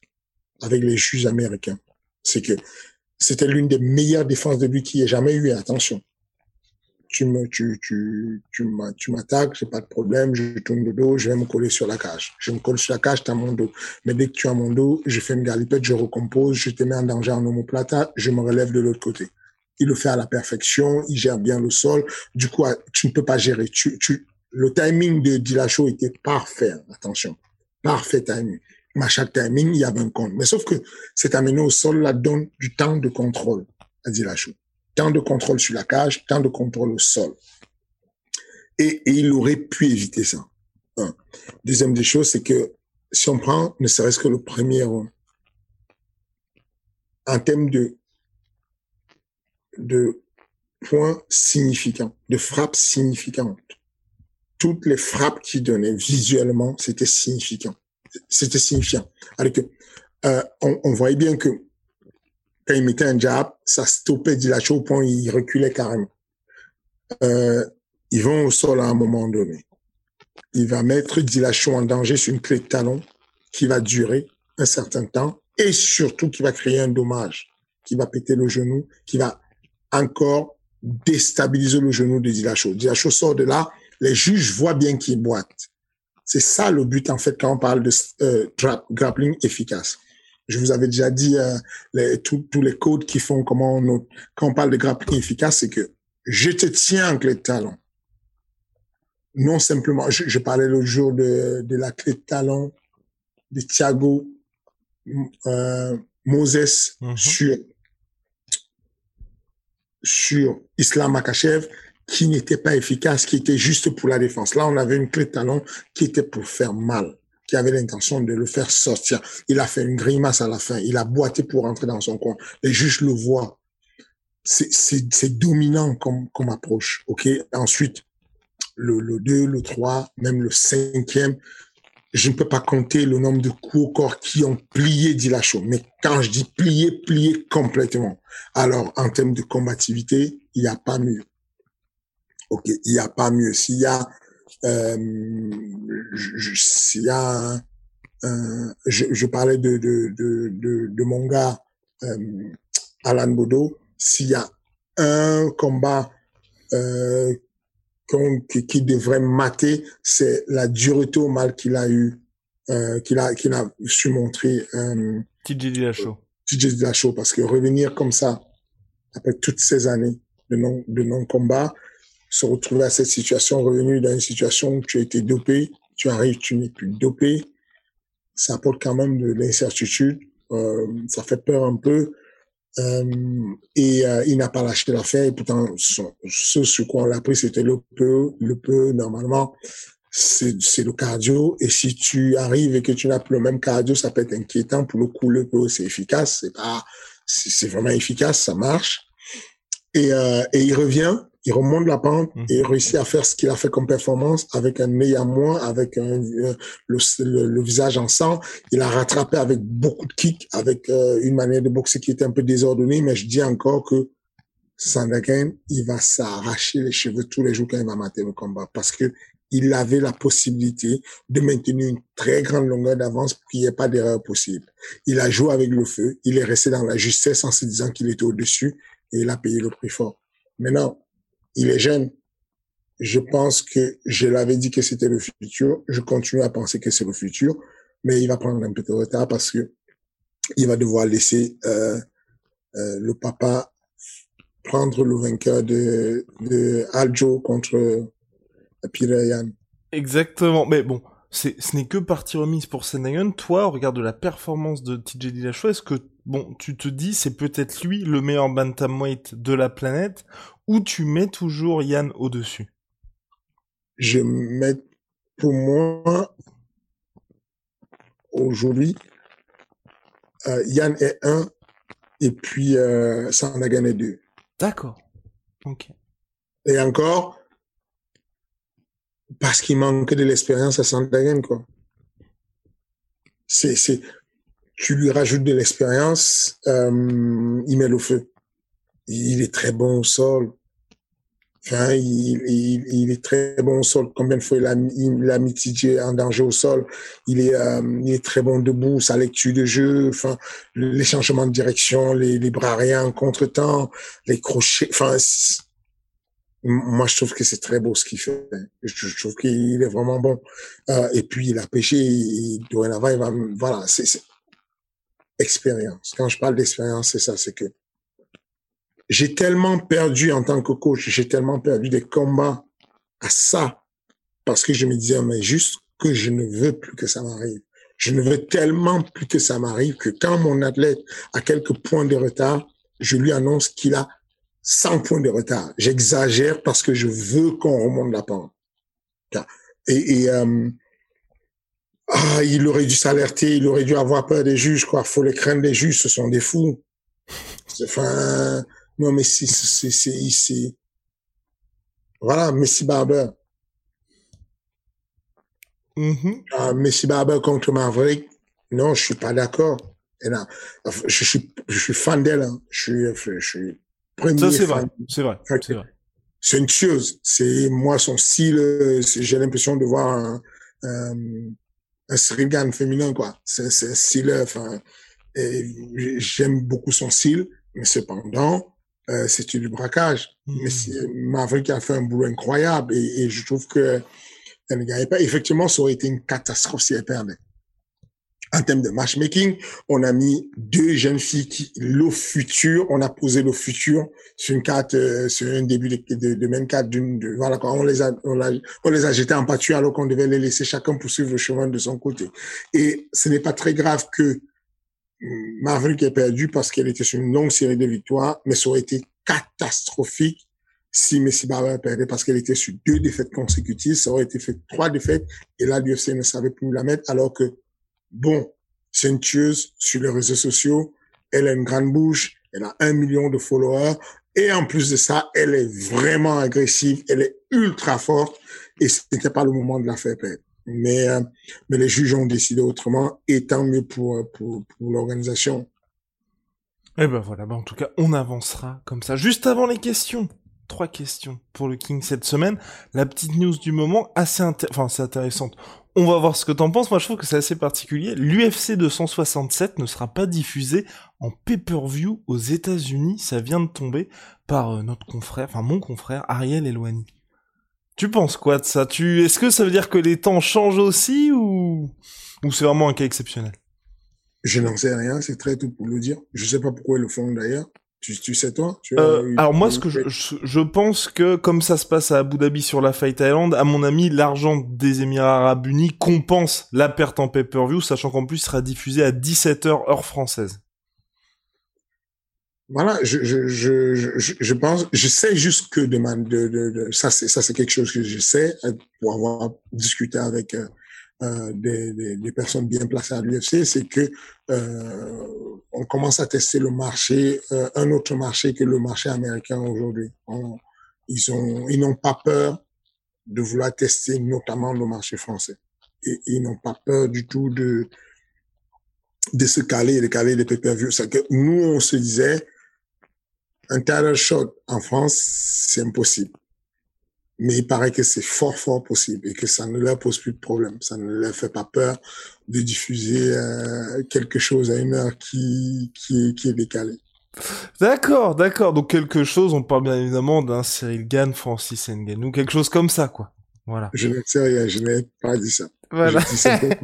avec les juges américains. C'est que c'était l'une des meilleures défenses de lui qui ait jamais eu. Attention. Tu me, tu, tu, tu m'attaques, j'ai pas de problème, je tourne le dos, je vais me coller sur la cage. Je me colle sur la cage, t'as mon dos. Mais dès que tu as mon dos, je fais une galipette, je recompose, je te mets en danger en omoplata, je me relève de l'autre côté. Il le fait à la perfection, il gère bien le sol. Du coup, tu ne peux pas gérer. Tu, tu, le timing de Dillashaw était parfait. Attention. Parfait timing à chaque timing, il y avait un compte. Mais sauf que c'est amené au sol la donne du temps de contrôle à Dillashaw. Temps de contrôle sur la cage, temps de contrôle au sol. Et, il aurait pu éviter ça. Deuxième des choses, c'est que si on prend ne serait-ce que le premier en termes de, de points significants, de frappes significantes, toutes les frappes qu'il donnait visuellement, c'était significant c'était signifiant. Alors que, euh, on, voyait bien que quand il mettait un jab, ça stoppait Dillashaw au point il reculait carrément. Euh, ils vont au sol à un moment donné. Il va mettre Dillashaw en danger sur une clé de talon qui va durer un certain temps et surtout qui va créer un dommage, qui va péter le genou, qui va encore déstabiliser le genou de Dillashaw. Dillashaw sort de là, les juges voient bien qu'il boite. C'est ça le but en fait quand on parle de euh, grappling efficace. Je vous avais déjà dit euh, les, tous les codes qui font comment on, quand on parle de grappling efficace, c'est que je te tiens en clé de talon. Non simplement, je, je parlais l'autre jour de, de la clé de talon de Thiago euh, Moses mm -hmm. sur sur Islam Makachev qui n'était pas efficace, qui était juste pour la défense. Là, on avait une clé de talon qui était pour faire mal, qui avait l'intention de le faire sortir. Il a fait une grimace à la fin. Il a boité pour rentrer dans son coin. Les juges le voient. C'est dominant comme, comme approche. OK? Ensuite, le, le 2, le 3, même le cinquième, je ne peux pas compter le nombre de coups au corps qui ont plié Dillashaw. Mais quand je dis plié, plié complètement. Alors, en termes de combativité, il n'y a pas mieux Ok, il n'y a pas mieux. S'il y a, euh, s'il y a, un, je, je, parlais de de de de, de mon gars euh, Alan Bodo. S'il y a un combat euh, qui, qui, devrait mater, c'est la dureté au mal qu'il a eu, euh, qu'il a qu'il a su montrer. Euh, TJ Dillashaw. TJ Dillashaw, parce que revenir comme ça après toutes ces années de non de non combat se retrouver à cette situation, revenu dans une situation où tu as été dopé, tu arrives, tu n'es plus dopé, ça apporte quand même de l'incertitude, euh, ça fait peur un peu. Euh, et euh, il n'a pas lâché l'affaire. Et pourtant, ce sur quoi on l'a pris, c'était le peu. Le peu, normalement, c'est le cardio. Et si tu arrives et que tu n'as plus le même cardio, ça peut être inquiétant. Pour le coup, le peu, c'est efficace. C'est pas, c'est vraiment efficace, ça marche. Et, euh, et il revient il remonte la pente mhm. et réussit à faire ce qu'il a fait comme performance avec un nez à moins, avec un, euh, le, le, visage en sang. Il a rattrapé avec beaucoup de kicks, avec euh, une manière de boxer qui était un peu désordonnée, mais je dis encore que Sandagen, il va s'arracher les cheveux tous les jours quand il va mater le combat parce que il avait la possibilité de maintenir une très grande longueur d'avance pour qu'il n'y ait pas d'erreur possible. Il a joué avec le feu, il est resté dans la justesse en se disant qu'il était au-dessus et il a payé le prix fort. Maintenant, il est jeune. Je pense que je l'avais dit que c'était le futur. Je continue à penser que c'est le futur, mais il va prendre un peu de retard parce que il va devoir laisser euh, euh, le papa prendre le vainqueur de, Aljo contre Pireyan. Exactement. Mais bon, ce n'est que partie remise pour Senagon. Toi, au regard de la performance de TJ Dillashaw, est-ce que, bon, tu te dis, c'est peut-être lui le meilleur bantamweight de la planète, ou tu mets toujours Yann au-dessus? Je mets, pour moi, aujourd'hui, euh, Yann est un, et puis euh, est deux. D'accord. Ok. Et encore, parce qu'il manque de l'expérience à Sandagen, quoi. C'est, c'est, tu lui rajoutes de l'expérience, euh, il met le feu. Il est très bon au sol. Enfin, il, est très bon au sol. Combien de fois il a, il mitigé en danger au sol. Il est, euh, il est très bon debout, sa lecture de jeu, enfin, les changements de direction, les, bras rien, contre-temps, les crochets. Enfin, moi, je trouve que c'est très beau ce qu'il fait. Je, trouve qu'il est vraiment bon. Euh, et puis, il a pêché. Et dorénavant, il va, voilà, c'est expérience. Quand je parle d'expérience, c'est ça, c'est que j'ai tellement perdu en tant que coach, j'ai tellement perdu des combats à ça parce que je me disais, mais juste que je ne veux plus que ça m'arrive. Je ne veux tellement plus que ça m'arrive que quand mon athlète a quelques points de retard, je lui annonce qu'il a 100 points de retard. J'exagère parce que je veux qu'on remonte la pente. Et, et euh, ah, il aurait dû s'alerter, il aurait dû avoir peur des juges, quoi. Faut les craindre des juges, ce sont des fous. Enfin, non, mais c'est, c'est, c'est, c'est, voilà, Messi Barber. Mm-hmm. Ah, Messi Barber contre Maverick. Non, je suis pas d'accord. Et là, je suis, je suis fan d'elle. Hein. Je suis, je suis ça, c'est vrai. C'est vrai. C'est une chose. C'est, moi, son style, j'ai l'impression de voir un, un, un féminin, quoi. C'est, c'est un style, enfin, j'aime beaucoup son style, mais cependant, euh, c'est du braquage. Mmh. Mais Maverick a fait un boulot incroyable et, et je trouve que elle ne gagnait pas. Effectivement, ça aurait été une catastrophe si elle perdait en termes de matchmaking, on a mis deux jeunes filles qui, le futur, on a posé le futur sur une carte, euh, sur un début de, de, de même carte d'une, voilà quoi, on les a, on, on les a jetés en pâture alors qu'on devait les laisser chacun poursuivre le chemin de son côté. Et ce n'est pas très grave que Maverick ait perdu parce qu'elle était sur une longue série de victoires, mais ça aurait été catastrophique si Messi Barber perdait parce qu'elle était sur deux défaites consécutives, ça aurait été fait trois défaites et là l'UFC ne savait plus la mettre alors que Bon, c'est une tueuse sur les réseaux sociaux. Elle a une grande bouche. Elle a un million de followers. Et en plus de ça, elle est vraiment agressive. Elle est ultra forte. Et ce n'était pas le moment de la faire perdre. Mais, euh, mais les juges ont décidé autrement. Et tant mieux pour, pour, pour l'organisation. Eh ben voilà, ben en tout cas, on avancera comme ça. Juste avant les questions, trois questions pour le King cette semaine. La petite news du moment, assez enfin, c'est intéressante. On va voir ce que t'en penses. Moi, je trouve que c'est assez particulier. L'UFC 267 ne sera pas diffusé en pay-per-view aux États-Unis. Ça vient de tomber par euh, notre confrère, enfin mon confrère Ariel Eloigny. Tu penses quoi de ça? Tu, est-ce que ça veut dire que les temps changent aussi ou c'est vraiment un cas exceptionnel? Je n'en sais rien. C'est très tôt pour le dire. Je sais pas pourquoi ils le font d'ailleurs. Tu, sais toi euh, Alors moi, ce que je, je, pense que comme ça se passe à Abu Dhabi sur la Fight Island, à mon avis, l'argent des Émirats Arabes Unis compense la perte en pay-per-view, sachant qu'en plus, il sera diffusé à 17h heure française. Voilà, je, je, je, je, pense, je sais juste que de, de, de, ça, c'est ça, c'est quelque chose que je sais euh, pour avoir discuté avec euh, euh, des, des, des, personnes bien placées à l'UFC, c'est que euh, on commence à tester le marché, euh, un autre marché que le marché américain aujourd'hui. Ils ont, ils n'ont pas peur de vouloir tester notamment le marché français. Et, ils n'ont pas peur du tout de de se caler, de caler les pay-per-view. C'est que nous, on se disait, un title shot en France, c'est impossible mais il paraît que c'est fort, fort possible et que ça ne leur pose plus de problème. Ça ne leur fait pas peur de diffuser euh, quelque chose à une heure qui, qui, est, qui est décalée. D'accord, d'accord. Donc quelque chose, on parle bien évidemment d'un Cyril Gann, Francis Ngannou, quelque chose comme ça, quoi. Voilà. Je ne sais rien, je n'ai pas dit ça. Voilà. Je dis simplement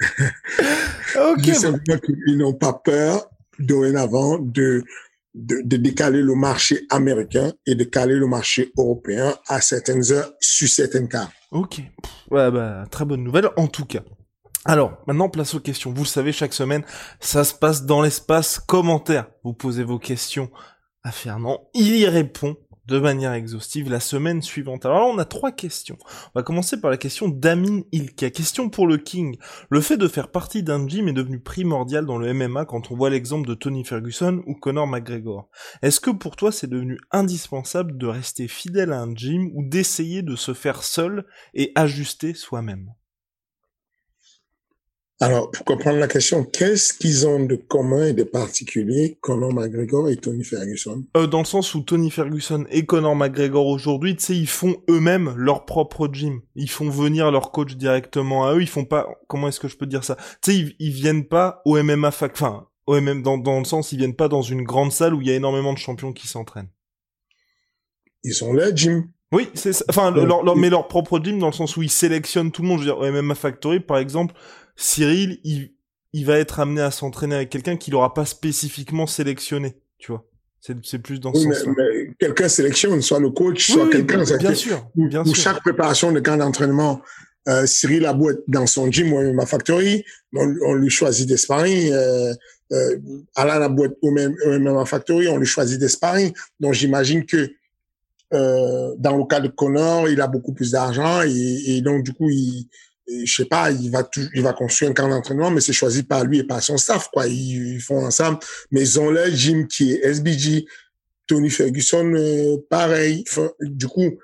qu'ils n'ont pas peur dorénavant de de, de, décaler le marché américain et de caler le marché européen à certaines heures sur certaines cartes. Ok. Ouais, bah, très bonne nouvelle en tout cas. Alors, maintenant, place aux questions. Vous le savez, chaque semaine, ça se passe dans l'espace commentaire. Vous posez vos questions à Fernand, il y répond de manière exhaustive la semaine suivante. Alors là, on a trois questions. On va commencer par la question d'Amin Ilka. Question pour le King. Le fait de faire partie d'un gym est devenu primordial dans le MMA quand on voit l'exemple de Tony Ferguson ou Conor McGregor. Est-ce que pour toi c'est devenu indispensable de rester fidèle à un gym ou d'essayer de se faire seul et ajuster soi-même? Alors, pour comprendre la question, qu'est-ce qu'ils ont de commun et de particulier, Conor McGregor et Tony Ferguson? Euh, Dans le sens où Tony Ferguson et Conor McGregor aujourd'hui, tu sais, ils font eux-mêmes leur propre gym. Ils font venir leur coach directement à eux. Ils font pas, comment est-ce que je peux dire ça? Tu sais, ils, viennent pas au MMA, enfin, au MMA dans, dans le sens, ils viennent pas dans une grande salle où il y a énormément de champions qui s'entraînent. Ils ont leur gym. Oui, c'est ça. Enfin, leur, leur, mais leur propre gym dans le sens où ils sélectionnent tout le monde. Je veux dire, au MMA Factory, par exemple, Cyril, il, il va être amené à s'entraîner avec quelqu'un qu'il n'aura pas spécifiquement sélectionné, tu vois. C'est plus dans ce oui, sens-là. Mais, quelqu'un sélectionne, soit le coach, soit quelqu'un. Bien, sûr, bien sûr. chaque préparation de camp d'entraînement, euh, Cyril a beau être dans son gym ou ma factory, on, on lui choisit des sparring. Euh, euh, Alain a beau être au même, au même factory, on lui choisit des sparring. Donc j'imagine que euh, dans le cas de Connor, il a beaucoup plus d'argent et, et, donc du coup il je sais pas, il va il va construire un camp d'entraînement, mais c'est choisi par lui et par son staff, quoi. Ils, font ensemble. Mais ils ont leur gym qui est SBG. Tony Ferguson, euh, pareil. du coup,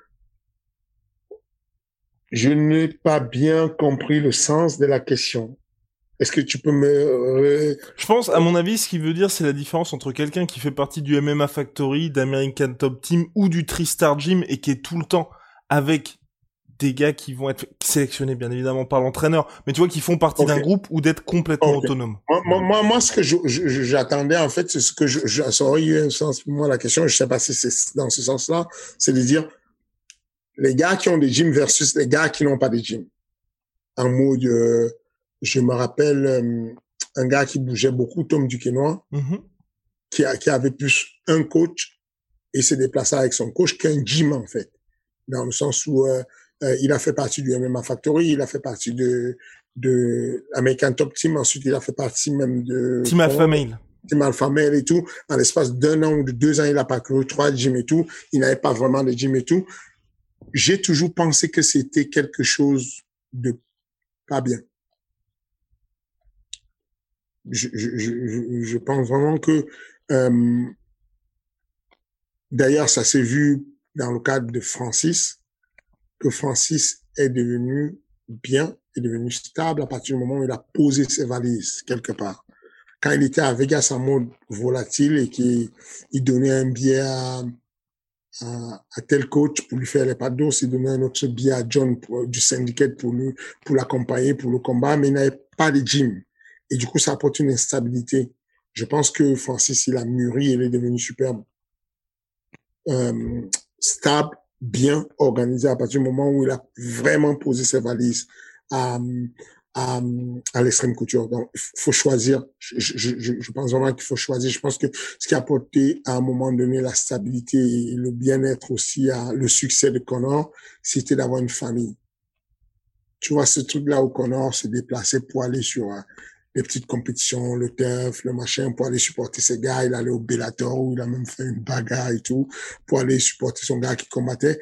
je n'ai pas bien compris le sens de la question. Est-ce que tu peux me... Je pense, à mon avis, ce qu'il veut dire, c'est la différence entre quelqu'un qui fait partie du MMA Factory, d'American Top Team ou du Tristar Gym et qui est tout le temps avec des gars qui vont être sélectionnés bien évidemment par l'entraîneur, mais tu vois qui font partie d'un groupe ou d'être complètement autonome. Moi, moi, moi, ce que j'attendais en fait, c'est ce que je, je, ça aurait eu un sens pour moi la question. Je sais pas si c'est dans ce sens-là, c'est de dire les gars qui ont des gyms versus les gars qui n'ont pas de gym. En mode, euh, je me rappelle euh, un gars qui bougeait beaucoup, Tom Duquesnoy, mm qui, a, qui avait plus un coach et s'est déplacé avec son coach qu'un gym en fait, dans le sens où euh, euh, il a fait partie du MMA Factory, il a fait partie de, de American Top Team, ensuite il a fait partie même de... Team Alpha Male. Team Alpha Male et tout. En l'espace d'un an ou de deux ans, il a parcouru trois gyms et tout. Il n'avait pas vraiment de gym et tout. J'ai toujours pensé que c'était quelque chose de pas bien. Je, je, je, je pense vraiment que... Euh, D'ailleurs, ça s'est vu dans le cadre de Francis que Francis est devenu bien, est devenu stable à partir du moment où il a posé ses valises quelque part. Quand il était à Vegas en mode volatile et qu'il donnait un billet à, à, tel coach pour lui faire les pattes d'os et donner un autre billet à John du syndicat pour lui, pour l'accompagner pour le combat, mais il n'avait pas de gym. Et du coup, ça apporte une instabilité. Je pense que Francis, il a mûri, il est devenu superbe. Euh, stable, bien organisé à partir du moment où il a vraiment posé ses valises à, à, à l'extrême couture. Donc, il faut choisir. Je, je, je, pense vraiment qu'il faut choisir. Je pense que ce qui a apporté à un moment donné la stabilité et le bien-être aussi à le succès de Connor, c'était d'avoir une famille. Tu vois, ce truc-là où Connor s'est déplacé pour aller sur euh, les petites compétitions, le turf, le machin, pour aller supporter ses gars. Il allait au Bellator où il a même fait une bagarre et tout, pour aller supporter son gars qui combattait.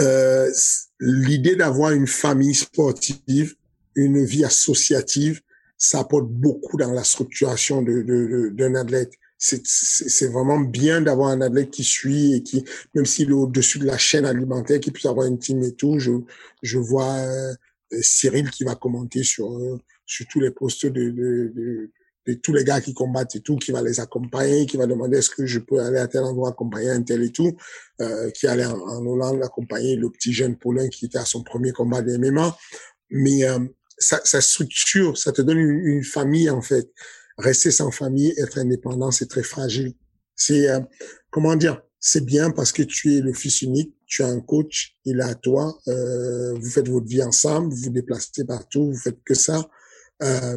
Euh, l'idée d'avoir une famille sportive, une vie associative, ça apporte beaucoup dans la structuration d'un athlète. C'est, c'est vraiment bien d'avoir un athlète qui suit et qui, même s'il est au-dessus de la chaîne alimentaire, qui puisse avoir une team et tout. Je, je vois euh, Cyril qui va commenter sur, euh, sur tous les postes de, de, de, de, tous les gars qui combattent et tout, qui va les accompagner, qui va demander est-ce que je peux aller à tel endroit accompagner un tel et tout, euh, qui allait en, Hollande accompagner le petit jeune Paulin qui était à son premier combat de MMA. Mais euh, ça, ça, structure, ça te donne une, une, famille en fait. Rester sans famille, être indépendant, c'est très fragile. C'est euh, comment dire? C'est bien parce que tu es le fils unique, tu as un coach, il est à toi, euh, vous faites votre vie ensemble, vous vous déplacez partout, vous faites que ça. Euh,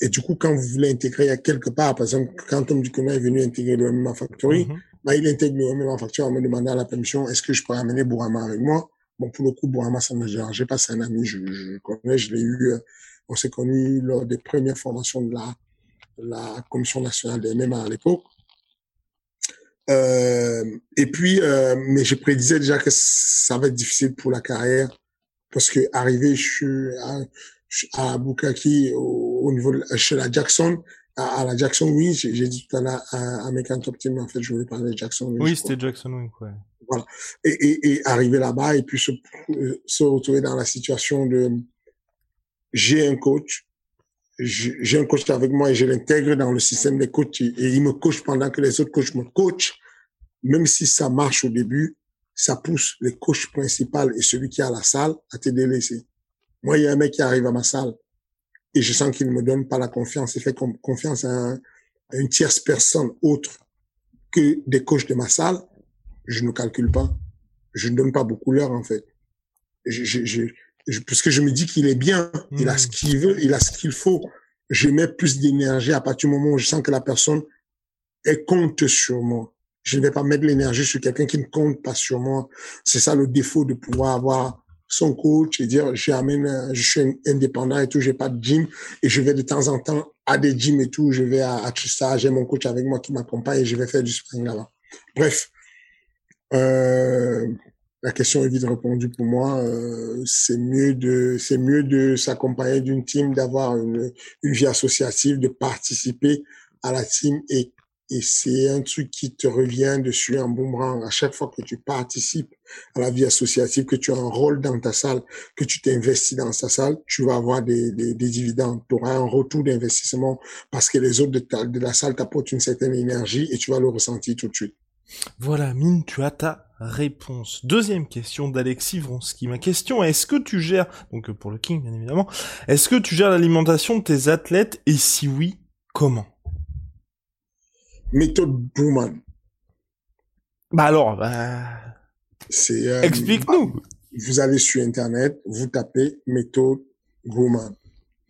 et du coup, quand vous voulez intégrer à quelque part, par exemple, quand Tom Ducona est venu intégrer le MMA Factory, mm-hmm. bah, il intègre le MMA Factory en me demandant la permission, est-ce que je pourrais amener Bourama avec moi? Bon, pour le coup, Bourama, ça me dérangeait pas, c'est un ami, je, je connais, je l'ai eu, euh, on s'est connu lors des premières formations de la, la Commission nationale des MMA à l'époque. Euh, et puis, euh, mais je prédisais déjà que ça va être difficile pour la carrière parce que arrivé je suis à, Bukaki au, au, niveau de, chez la Jackson, à, à la Jackson oui j'ai dit tout à l'heure à, à Mekan Top Team, en fait, je voulais parler de Jackson. Oui, c'était Jackson Wing, ouais. Voilà. Et, et, et arriver là-bas et puis se, se retrouver dans la situation de j'ai un coach, j'ai un coach avec moi et je l'intègre dans le système des coachs et, il me coach pendant que les autres coachs me coachent. Même si ça marche au début, ça pousse les coachs principaux et celui qui à la salle à te délaisser. Moi, il y a un mec qui arrive à ma salle et je sens qu'il ne me donne pas la confiance. Il fait confiance à, un, à, une tierce personne autre que des coachs de ma salle. Je ne calcule pas. Je ne donne pas beaucoup l'heure, en fait. Je, je, je, je, parce que je me dis qu'il est bien. Il a ce hmm. qu'il veut. Il a ce qu'il faut. Je mets plus d'énergie à partir du moment où je sens que la personne est compte sur moi. Je ne vais pas mettre l'énergie sur quelqu'un qui ne compte pas sur moi. C'est ça le défaut de pouvoir avoir son coach et dire j'amène je suis indépendant et tout j'ai pas de gym. Et je vais de temps en temps à des gyms et tout. Je vais à, à Trista j'ai mon coach avec moi qui m'accompagne et je vais faire du spring là-bas. Bref euh, la question est vite répondue pour moi. Euh, c'est mieux de c'est mieux de s'accompagner d'une team d'avoir une, une vie associative de participer à la team et et c'est un truc qui te revient dessus en boomerang à chaque fois que tu participes à la vie associative, que tu as un rôle dans ta salle, que tu t'investis dans sa salle, tu vas avoir des, des, des dividendes. Tu auras un retour d'investissement parce que les autres de, ta, de la salle t'apportent une certaine énergie et tu vas le ressentir tout de suite. Voilà, Mine, tu as ta réponse. Deuxième question d'Alexis Vronsky. Ma question est, est-ce que tu gères, donc pour le King bien évidemment, est-ce que tu gères l'alimentation de tes athlètes et si oui, comment? Méthode Bowman. Bah alors, bah... c'est euh, explique-nous. Vous allez sur internet, vous tapez méthode Bowman.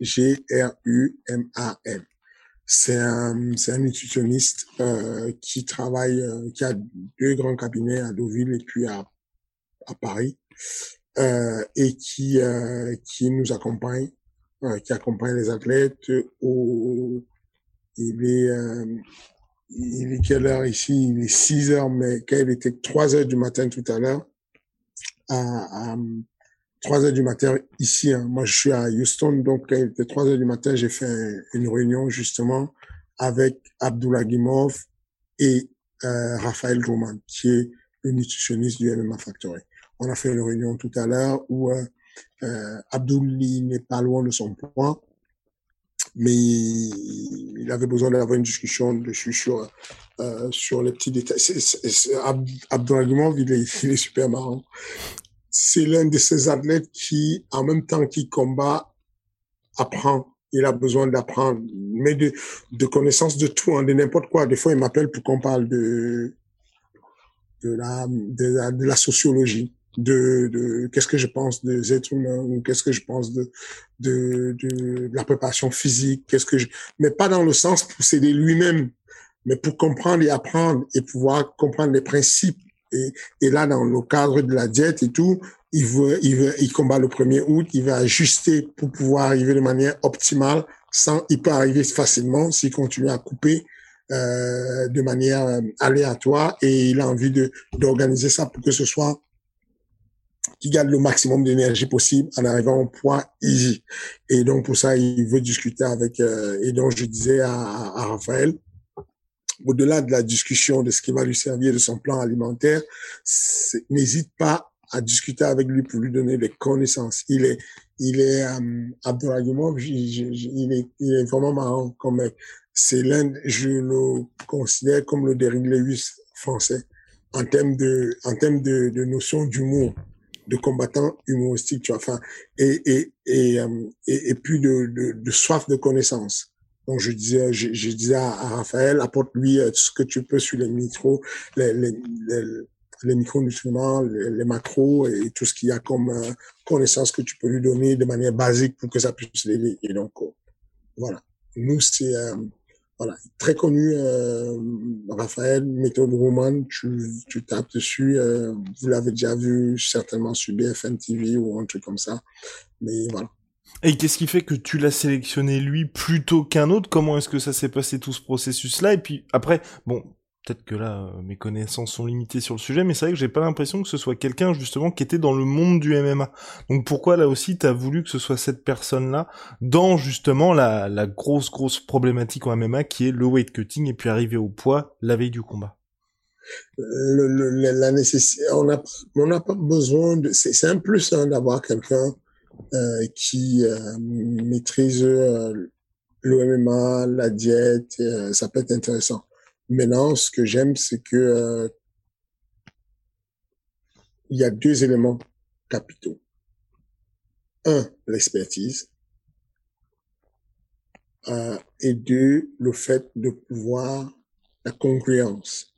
G R U M A N. C'est un c'est un nutritionniste euh, qui travaille euh, qui a deux grands cabinets à Deauville et puis à à Paris euh, et qui euh, qui nous accompagne euh, qui accompagne les athlètes au il est il est quelle heure ici? Il est 6 heures, mais quand il était 3 heures du matin tout à l'heure, à, à 3 heures du matin ici, hein, moi je suis à Houston, donc quand il était 3 heures du matin, j'ai fait une réunion justement avec Abdullah Gimov et euh, Raphaël Groman, qui est le nutritionniste du MMA Factory. On a fait une réunion tout à l'heure où euh, euh, n'est pas loin de son point mais il avait besoin d'avoir une discussion dessus sur euh, sur les petits détails. Abdouragimov, il est, il est super marrant. C'est l'un de ces athlètes qui, en même temps qu'il combat, apprend. Il a besoin d'apprendre, mais de, de connaissances de tout, hein, de n'importe quoi. Des fois, il m'appelle pour qu'on parle de, de la, de la sociologie de, de qu'est-ce que je pense des êtres humains ou qu'est-ce que je pense de, de, de, la préparation physique, qu'est-ce que je, mais pas dans le sens pour s'aider lui-même, mais pour comprendre et apprendre et pouvoir comprendre les principes. Et, et là, dans le cadre de la diète et tout, il veut, il veut, il combat le 1er août, il va ajuster pour pouvoir arriver de manière optimale sans, il peut arriver facilement s'il continue à couper euh, de manière euh, aléatoire et il a envie de d'organiser ça pour que ce soit qui garde le maximum d'énergie possible en arrivant au point easy. Et donc pour ça, il veut discuter avec. Euh, et donc je disais à, Raphaël, au-delà de la discussion de ce qui va lui servir de son plan alimentaire, n'hésite pas à discuter avec lui pour lui donner des connaissances. Il est, il est, euh, il est, il est vraiment marrant comme mec. C'est l'un, je le considère comme le Derrick Lewis français en termes de, en termes de, de notion d'humour de combattants humoristiques, tu vois, enfin, et, et, et, euh, et, et, puis de, de, de, soif de connaissance. Donc, je disais, je, je disais à, Raphaël, apporte-lui euh, ce que tu peux sur les micros, les, les, les, les micronutriments, les, macros et tout ce qu'il y a comme euh, connaissance que tu peux lui donner de manière basique pour que ça puisse l'aider. Et donc, voilà. Nous, c'est, voilà, très connu, euh, Raphaël, méthode Roman, tu, tu tapes dessus, euh, vous l'avez déjà vu certainement sur BFM TV ou un truc comme ça, mais voilà. Et qu'est-ce qui fait que tu l'as sélectionné lui plutôt qu'un autre? Comment est-ce que ça s'est passé tout ce processus-là? Et puis après, bon, peut-être que là, euh, mes connaissances sont limitées sur le sujet, mais c'est vrai que j'ai pas l'impression que ce soit quelqu'un justement qui était dans le monde du MMA. Donc pourquoi là aussi t'as voulu que ce soit cette personne-là dans justement la, la grosse grosse problématique en MMA qui est le weight cutting et puis arriver au poids la veille du combat? Le, le, la nécessité, on n'a on pas besoin de, c'est un plus hein, d'avoir quelqu'un euh, qui euh, maîtrise euh, le MMA, la diète, euh, ça peut être intéressant Maintenant, ce que j'aime, c'est que euh, il y a deux éléments capitaux. Un, l'expertise. Euh, et deux, le fait de pouvoir la congruence.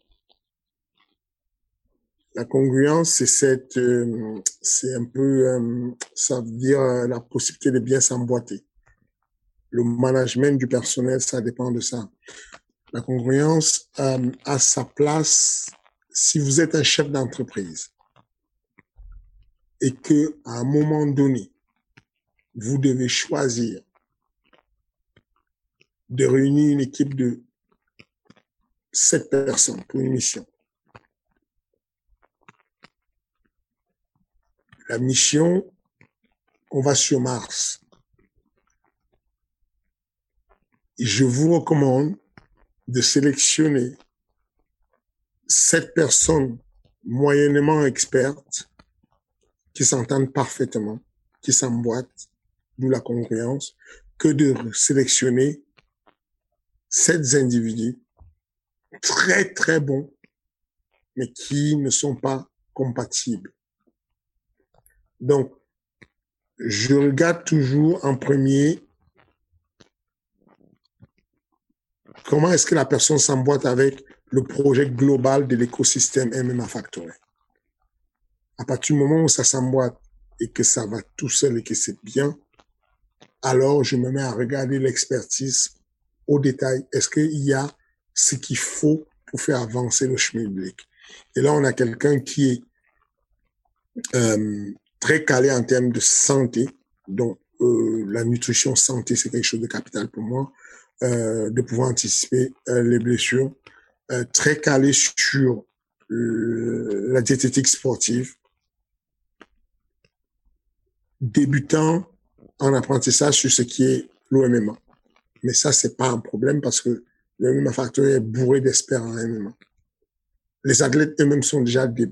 La congruence, c'est cette, euh, c'est un peu, ça veut dire la possibilité de bien s'emboîter. Le management du personnel, ça dépend de ça. La congruence euh, a sa place si vous êtes un chef d'entreprise et que à un moment donné, vous devez choisir de réunir une équipe de sept personnes pour une mission. La mission, on va sur Mars. Je vous recommande de sélectionner sept personnes moyennement expertes qui s'entendent parfaitement, qui s'emboîtent, d'où la congruence, que de sélectionner sept individus très très bons, mais qui ne sont pas compatibles. Donc, je regarde toujours en premier comment est-ce que la personne s'emboîte avec le projet global de l'écosystème MMA Factory. À partir du moment où ça s'emboîte et que ça va tout seul et que c'est bien, alors je me mets à regarder l'expertise au détail. Est-ce qu'il y a ce qu'il faut pour faire avancer le chemin public? Et là, on a quelqu'un qui est euh, très calé en termes de santé, donc euh, la nutrition santé, c'est quelque chose de capital pour moi. Euh, de pouvoir anticiper euh, les blessures, euh, très calé sur la diététique sportive, débutant en apprentissage sur ce qui est l'OMMA. Mais ça, c'est pas un problème parce que le MMA Factory est bourré d'experts en MMA. Les athlètes eux-mêmes sont déjà des,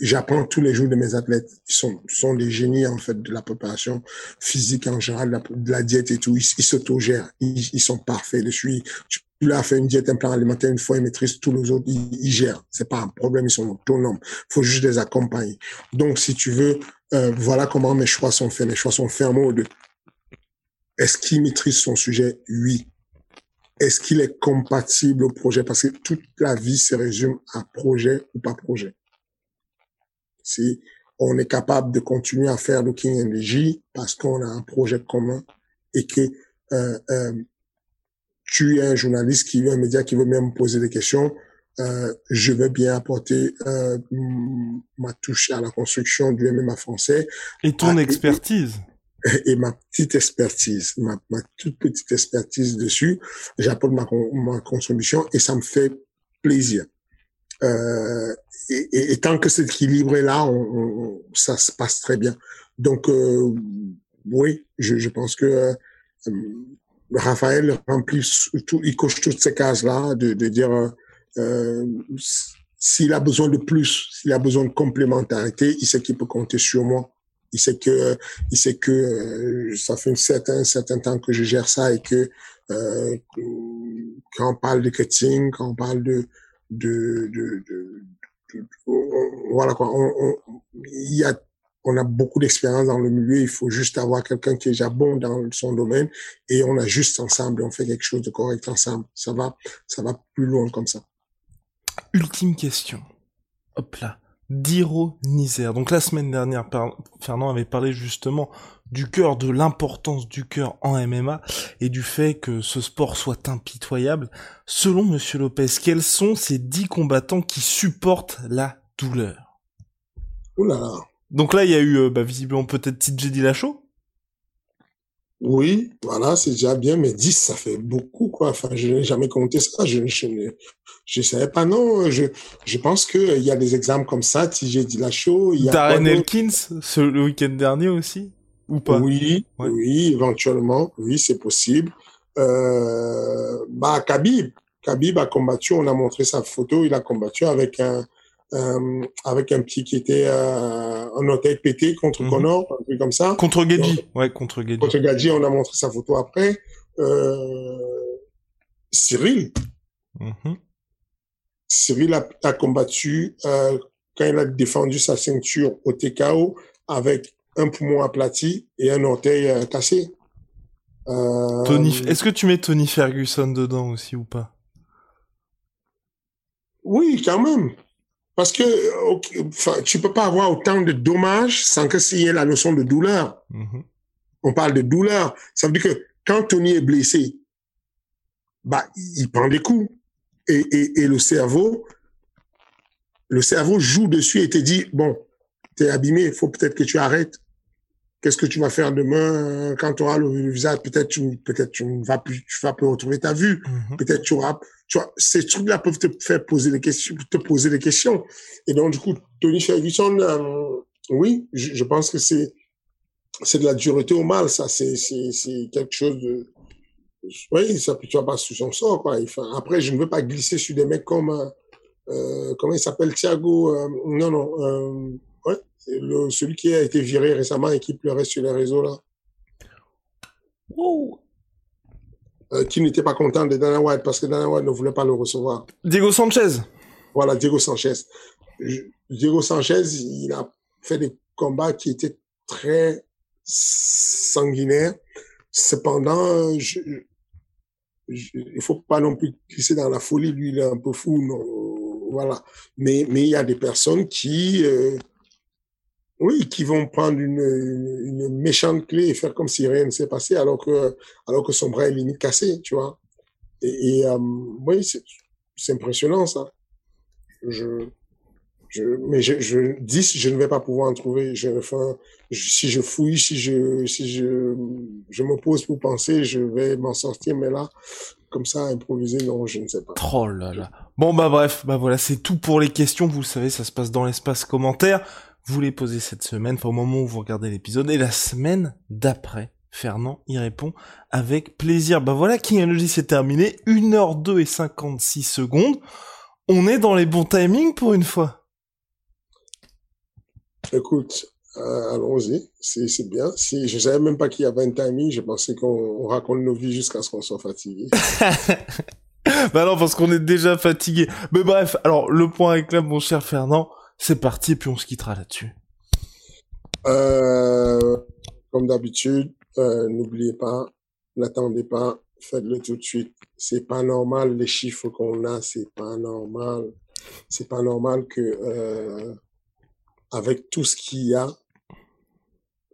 j'apprends tous les jours de mes athlètes. Ils sont, sont des génies, en fait, de la préparation physique en général, de la, diète et tout. Ils, ils s'autogèrent. Ils, sont parfaits dessus. Tu leur fait une diète, un plan alimentaire une fois, ils maîtrisent tous les autres. Ils, ils gèrent. C'est pas un problème. Ils sont autonomes. Faut juste les accompagner. Donc, si tu veux, euh, voilà comment mes choix sont faits. Mes choix sont faits en mode, est-ce qu'il maîtrise son sujet? Oui. Est-ce qu'il est compatible au projet? Parce que toute la vie se résume à projet ou pas projet si on est capable de continuer à faire le King NDJ parce qu'on a un projet commun et que euh, euh, tu es un journaliste qui veut un média qui veut même poser des questions, euh, je veux bien apporter euh, ma touche à la construction du MMA français. Et ton expertise. Et, et, ma petite expertise, ma, ma, toute petite expertise dessus, j'apporte ma, ma contribution et ça me fait plaisir. Euh, et, tant que cet équilibre est là, ça se passe très bien. Donc, euh, oui, je, je, pense que euh, Raphaël remplit tout, il coche toutes ces cases-là, de, de dire euh, s'il a besoin de plus, s'il a besoin de complémentarité, il sait qu'il peut compter sur moi. Il sait que, il sait que euh, ça fait un certain, temps que je gère ça et que euh, quand on parle de cutting, quand on parle de de, de, de, de voilà quoi. On, on, y a, on a beaucoup d'expérience dans le milieu. Il faut juste avoir quelqu'un qui est déjà bon dans son domaine et on a juste ensemble. On fait quelque chose de correct ensemble. Ça va, ça va plus loin comme ça. Ultime question. Hop là. Diro Nizer. Donc la semaine dernière, Fernand avait parlé justement du cœur, de l'importance du cœur en MMA et du fait que ce sport soit impitoyable. Selon Monsieur Lopez, quels sont ces dix combattants qui supportent la douleur? Oula. Donc là, il y a eu, euh, bah, visiblement peut-être TJ Dillashaw oui, voilà, c'est déjà bien, mais 10, ça fait beaucoup, quoi. Enfin, je n'ai jamais compté ça. Je, je, je savais pas, non. Je, je pense qu'il y a des exemples comme ça. TJ Dillashaw, il y a... Darren Elkins, ce, le week-end dernier aussi Ou pas Oui, ouais. oui, éventuellement. Oui, c'est possible. Euh, bah, Khabib. Khabib a combattu, on a montré sa photo, il a combattu avec un, euh, avec un petit qui était euh, un orteil pété contre mm -hmm. Connor, un truc comme ça. Contre Gedji, ouais, contre Gedji. Contre Gedji, on a montré sa photo après. Euh, Cyril. Mm -hmm. Cyril a, a combattu euh, quand il a défendu sa ceinture au TKO avec un poumon aplati et un orteil euh, cassé. Euh, Tony, est-ce que tu mets Tony Ferguson dedans aussi ou pas? Oui, quand même. Parce que enfin, tu peux pas avoir autant de dommages sans que s'il y ait la notion de douleur. Mm -hmm. On parle de douleur. Ça veut dire que quand Tony est blessé, bah, il prend des coups. Et, et, et le cerveau, le cerveau joue dessus et te dit, bon, t'es abîmé, il faut peut-être que tu arrêtes. Qu'est-ce que tu vas faire demain quand tu auras le visage? Peut-être tu, peut-être tu ne vas plus, tu vas plus retrouver ta vue. Mm -hmm. Peut-être tu auras, tu vois, ces trucs-là peuvent te faire poser des questions, te poser des questions. Et donc du coup, Tony Ferguson, euh, oui, je, je, pense que c'est c'est de la dureté au mal, ça. C'est c'est c'est quelque chose de, oui, ça tu vas pas sous son sort quoi. Enfin, après, je ne veux pas glisser sur des mecs comme euh, comment il s'appelle? Thiago, euh, non non. Ouais, le, celui qui a été viré récemment et qui pleurait sur les réseaux là. Wow. Euh, qui n'était pas content de Dana White parce que Dana White ne voulait pas le recevoir. Diego Sanchez. Voilà, Diego Sanchez. Je, Diego Sanchez, il a fait des combats qui étaient très sanguinaires. Cependant, je, je, il faut pas non plus glisser dans la folie. Lui, il est un peu fou. Non, voilà. Mais mais il y a des personnes qui euh, oui, qui vont prendre une, une, méchante clé et faire comme si rien ne s'est passé alors que, alors que son bras est limite cassé, tu vois. Et, et euh, oui, c'est impressionnant ça. Je, je, mais je, je dis, je ne vais pas pouvoir en trouver. Je, enfin, si je fouille, si je, si je, je me pose pour penser, je vais m'en sortir. Mais là, comme ça, improviser, non, je ne sais pas. Oh là là. Bon bah bref, bah voilà, c'est tout pour les questions. Vous le savez, ça se passe dans l'espace commentaire vous les posez cette semaine, enfin au moment où vous regardez l'épisode, et la semaine d'après, Fernand y répond avec plaisir. Bah voilà, King Energy c'est terminé, 1h02 et 56 secondes. On est dans les bons timings pour une fois. Écoute, euh, allons-y, c'est bien. Si, je savais même pas qu'il y avait un timing, je pensais qu'on raconte nos vies jusqu'à ce qu'on soit fatigué. bah non, parce qu'on est déjà fatigué. Mais bref, alors le point avec là, mon cher Fernand, c'est parti, puis on se quittera là-dessus. Euh, comme d'habitude, euh, n'oubliez pas, n'attendez pas, faites-le tout de suite. C'est pas normal les chiffres qu'on a, c'est pas normal. C'est pas normal que euh, avec tout ce qu'il y a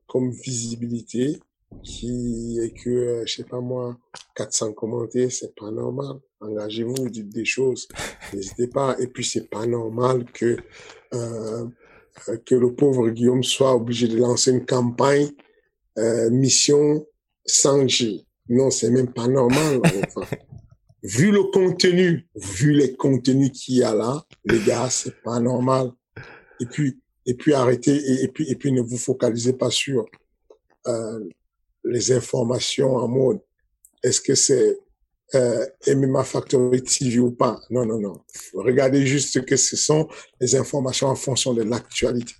comme visibilité, qui est que euh, je sais pas moi 400 commentaires, c'est pas normal. Engagez-vous, dites des choses, n'hésitez pas. Et puis c'est pas normal que euh, que le pauvre Guillaume soit obligé de lancer une campagne euh, mission 100G. Non, c'est même pas normal. Enfin, vu le contenu, vu les contenus qu'il y a là, les gars, c'est pas normal. Et puis, et puis arrêtez, et, puis, et puis ne vous focalisez pas sur euh, les informations en mode. Est-ce que c'est euh, MMA Factory TV ou pas Non, non, non. Regardez juste que ce sont les informations en fonction de l'actualité.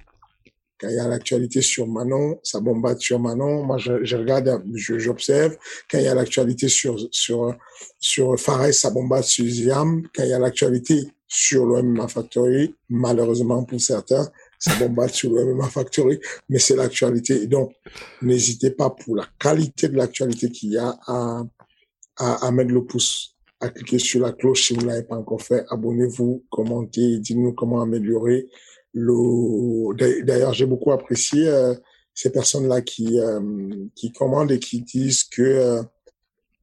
Quand il y a l'actualité sur Manon, ça bombarde sur Manon. Moi, je, je regarde, j'observe. Quand il y a l'actualité sur sur sur Fares, ça bombarde sur Ziam. Quand il y a l'actualité sur le MMA Factory, malheureusement pour certains, ça bombarde sur le MMA Factory, mais c'est l'actualité. Donc, n'hésitez pas pour la qualité de l'actualité qu'il y a à, à, à mettre le pouce, à cliquer sur la cloche si vous ne l'avez pas encore fait. Abonnez-vous, commentez, dites-nous comment améliorer le, d'ailleurs, j'ai beaucoup apprécié euh, ces personnes-là qui euh, qui commandent et qui disent que euh,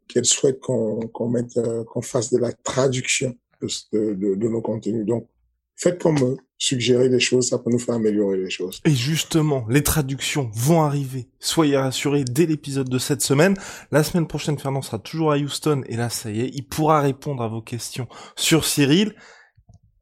qu'elles souhaitent qu'on qu'on mette qu'on fasse de la traduction de, de, de, nos contenus. Donc, faites comme eux, des choses, ça peut nous faire améliorer les choses. Et justement, les traductions vont arriver. Soyez rassurés dès l'épisode de cette semaine. La semaine prochaine, Fernand sera toujours à Houston et là, ça y est, il pourra répondre à vos questions sur Cyril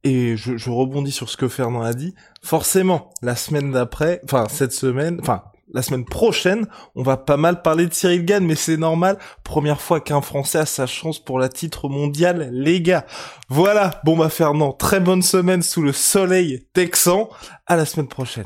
et je, je, rebondis sur ce que Fernand a dit, forcément, la semaine d'après, enfin cette semaine, enfin la semaine prochaine, on va pas mal parler de Cyril Gann, mais c'est normal, première fois qu'un Français a sa chance pour la titre mondial, les gars. Voilà, bon bah Fernand, très bonne semaine sous le soleil texan, à la semaine prochaine.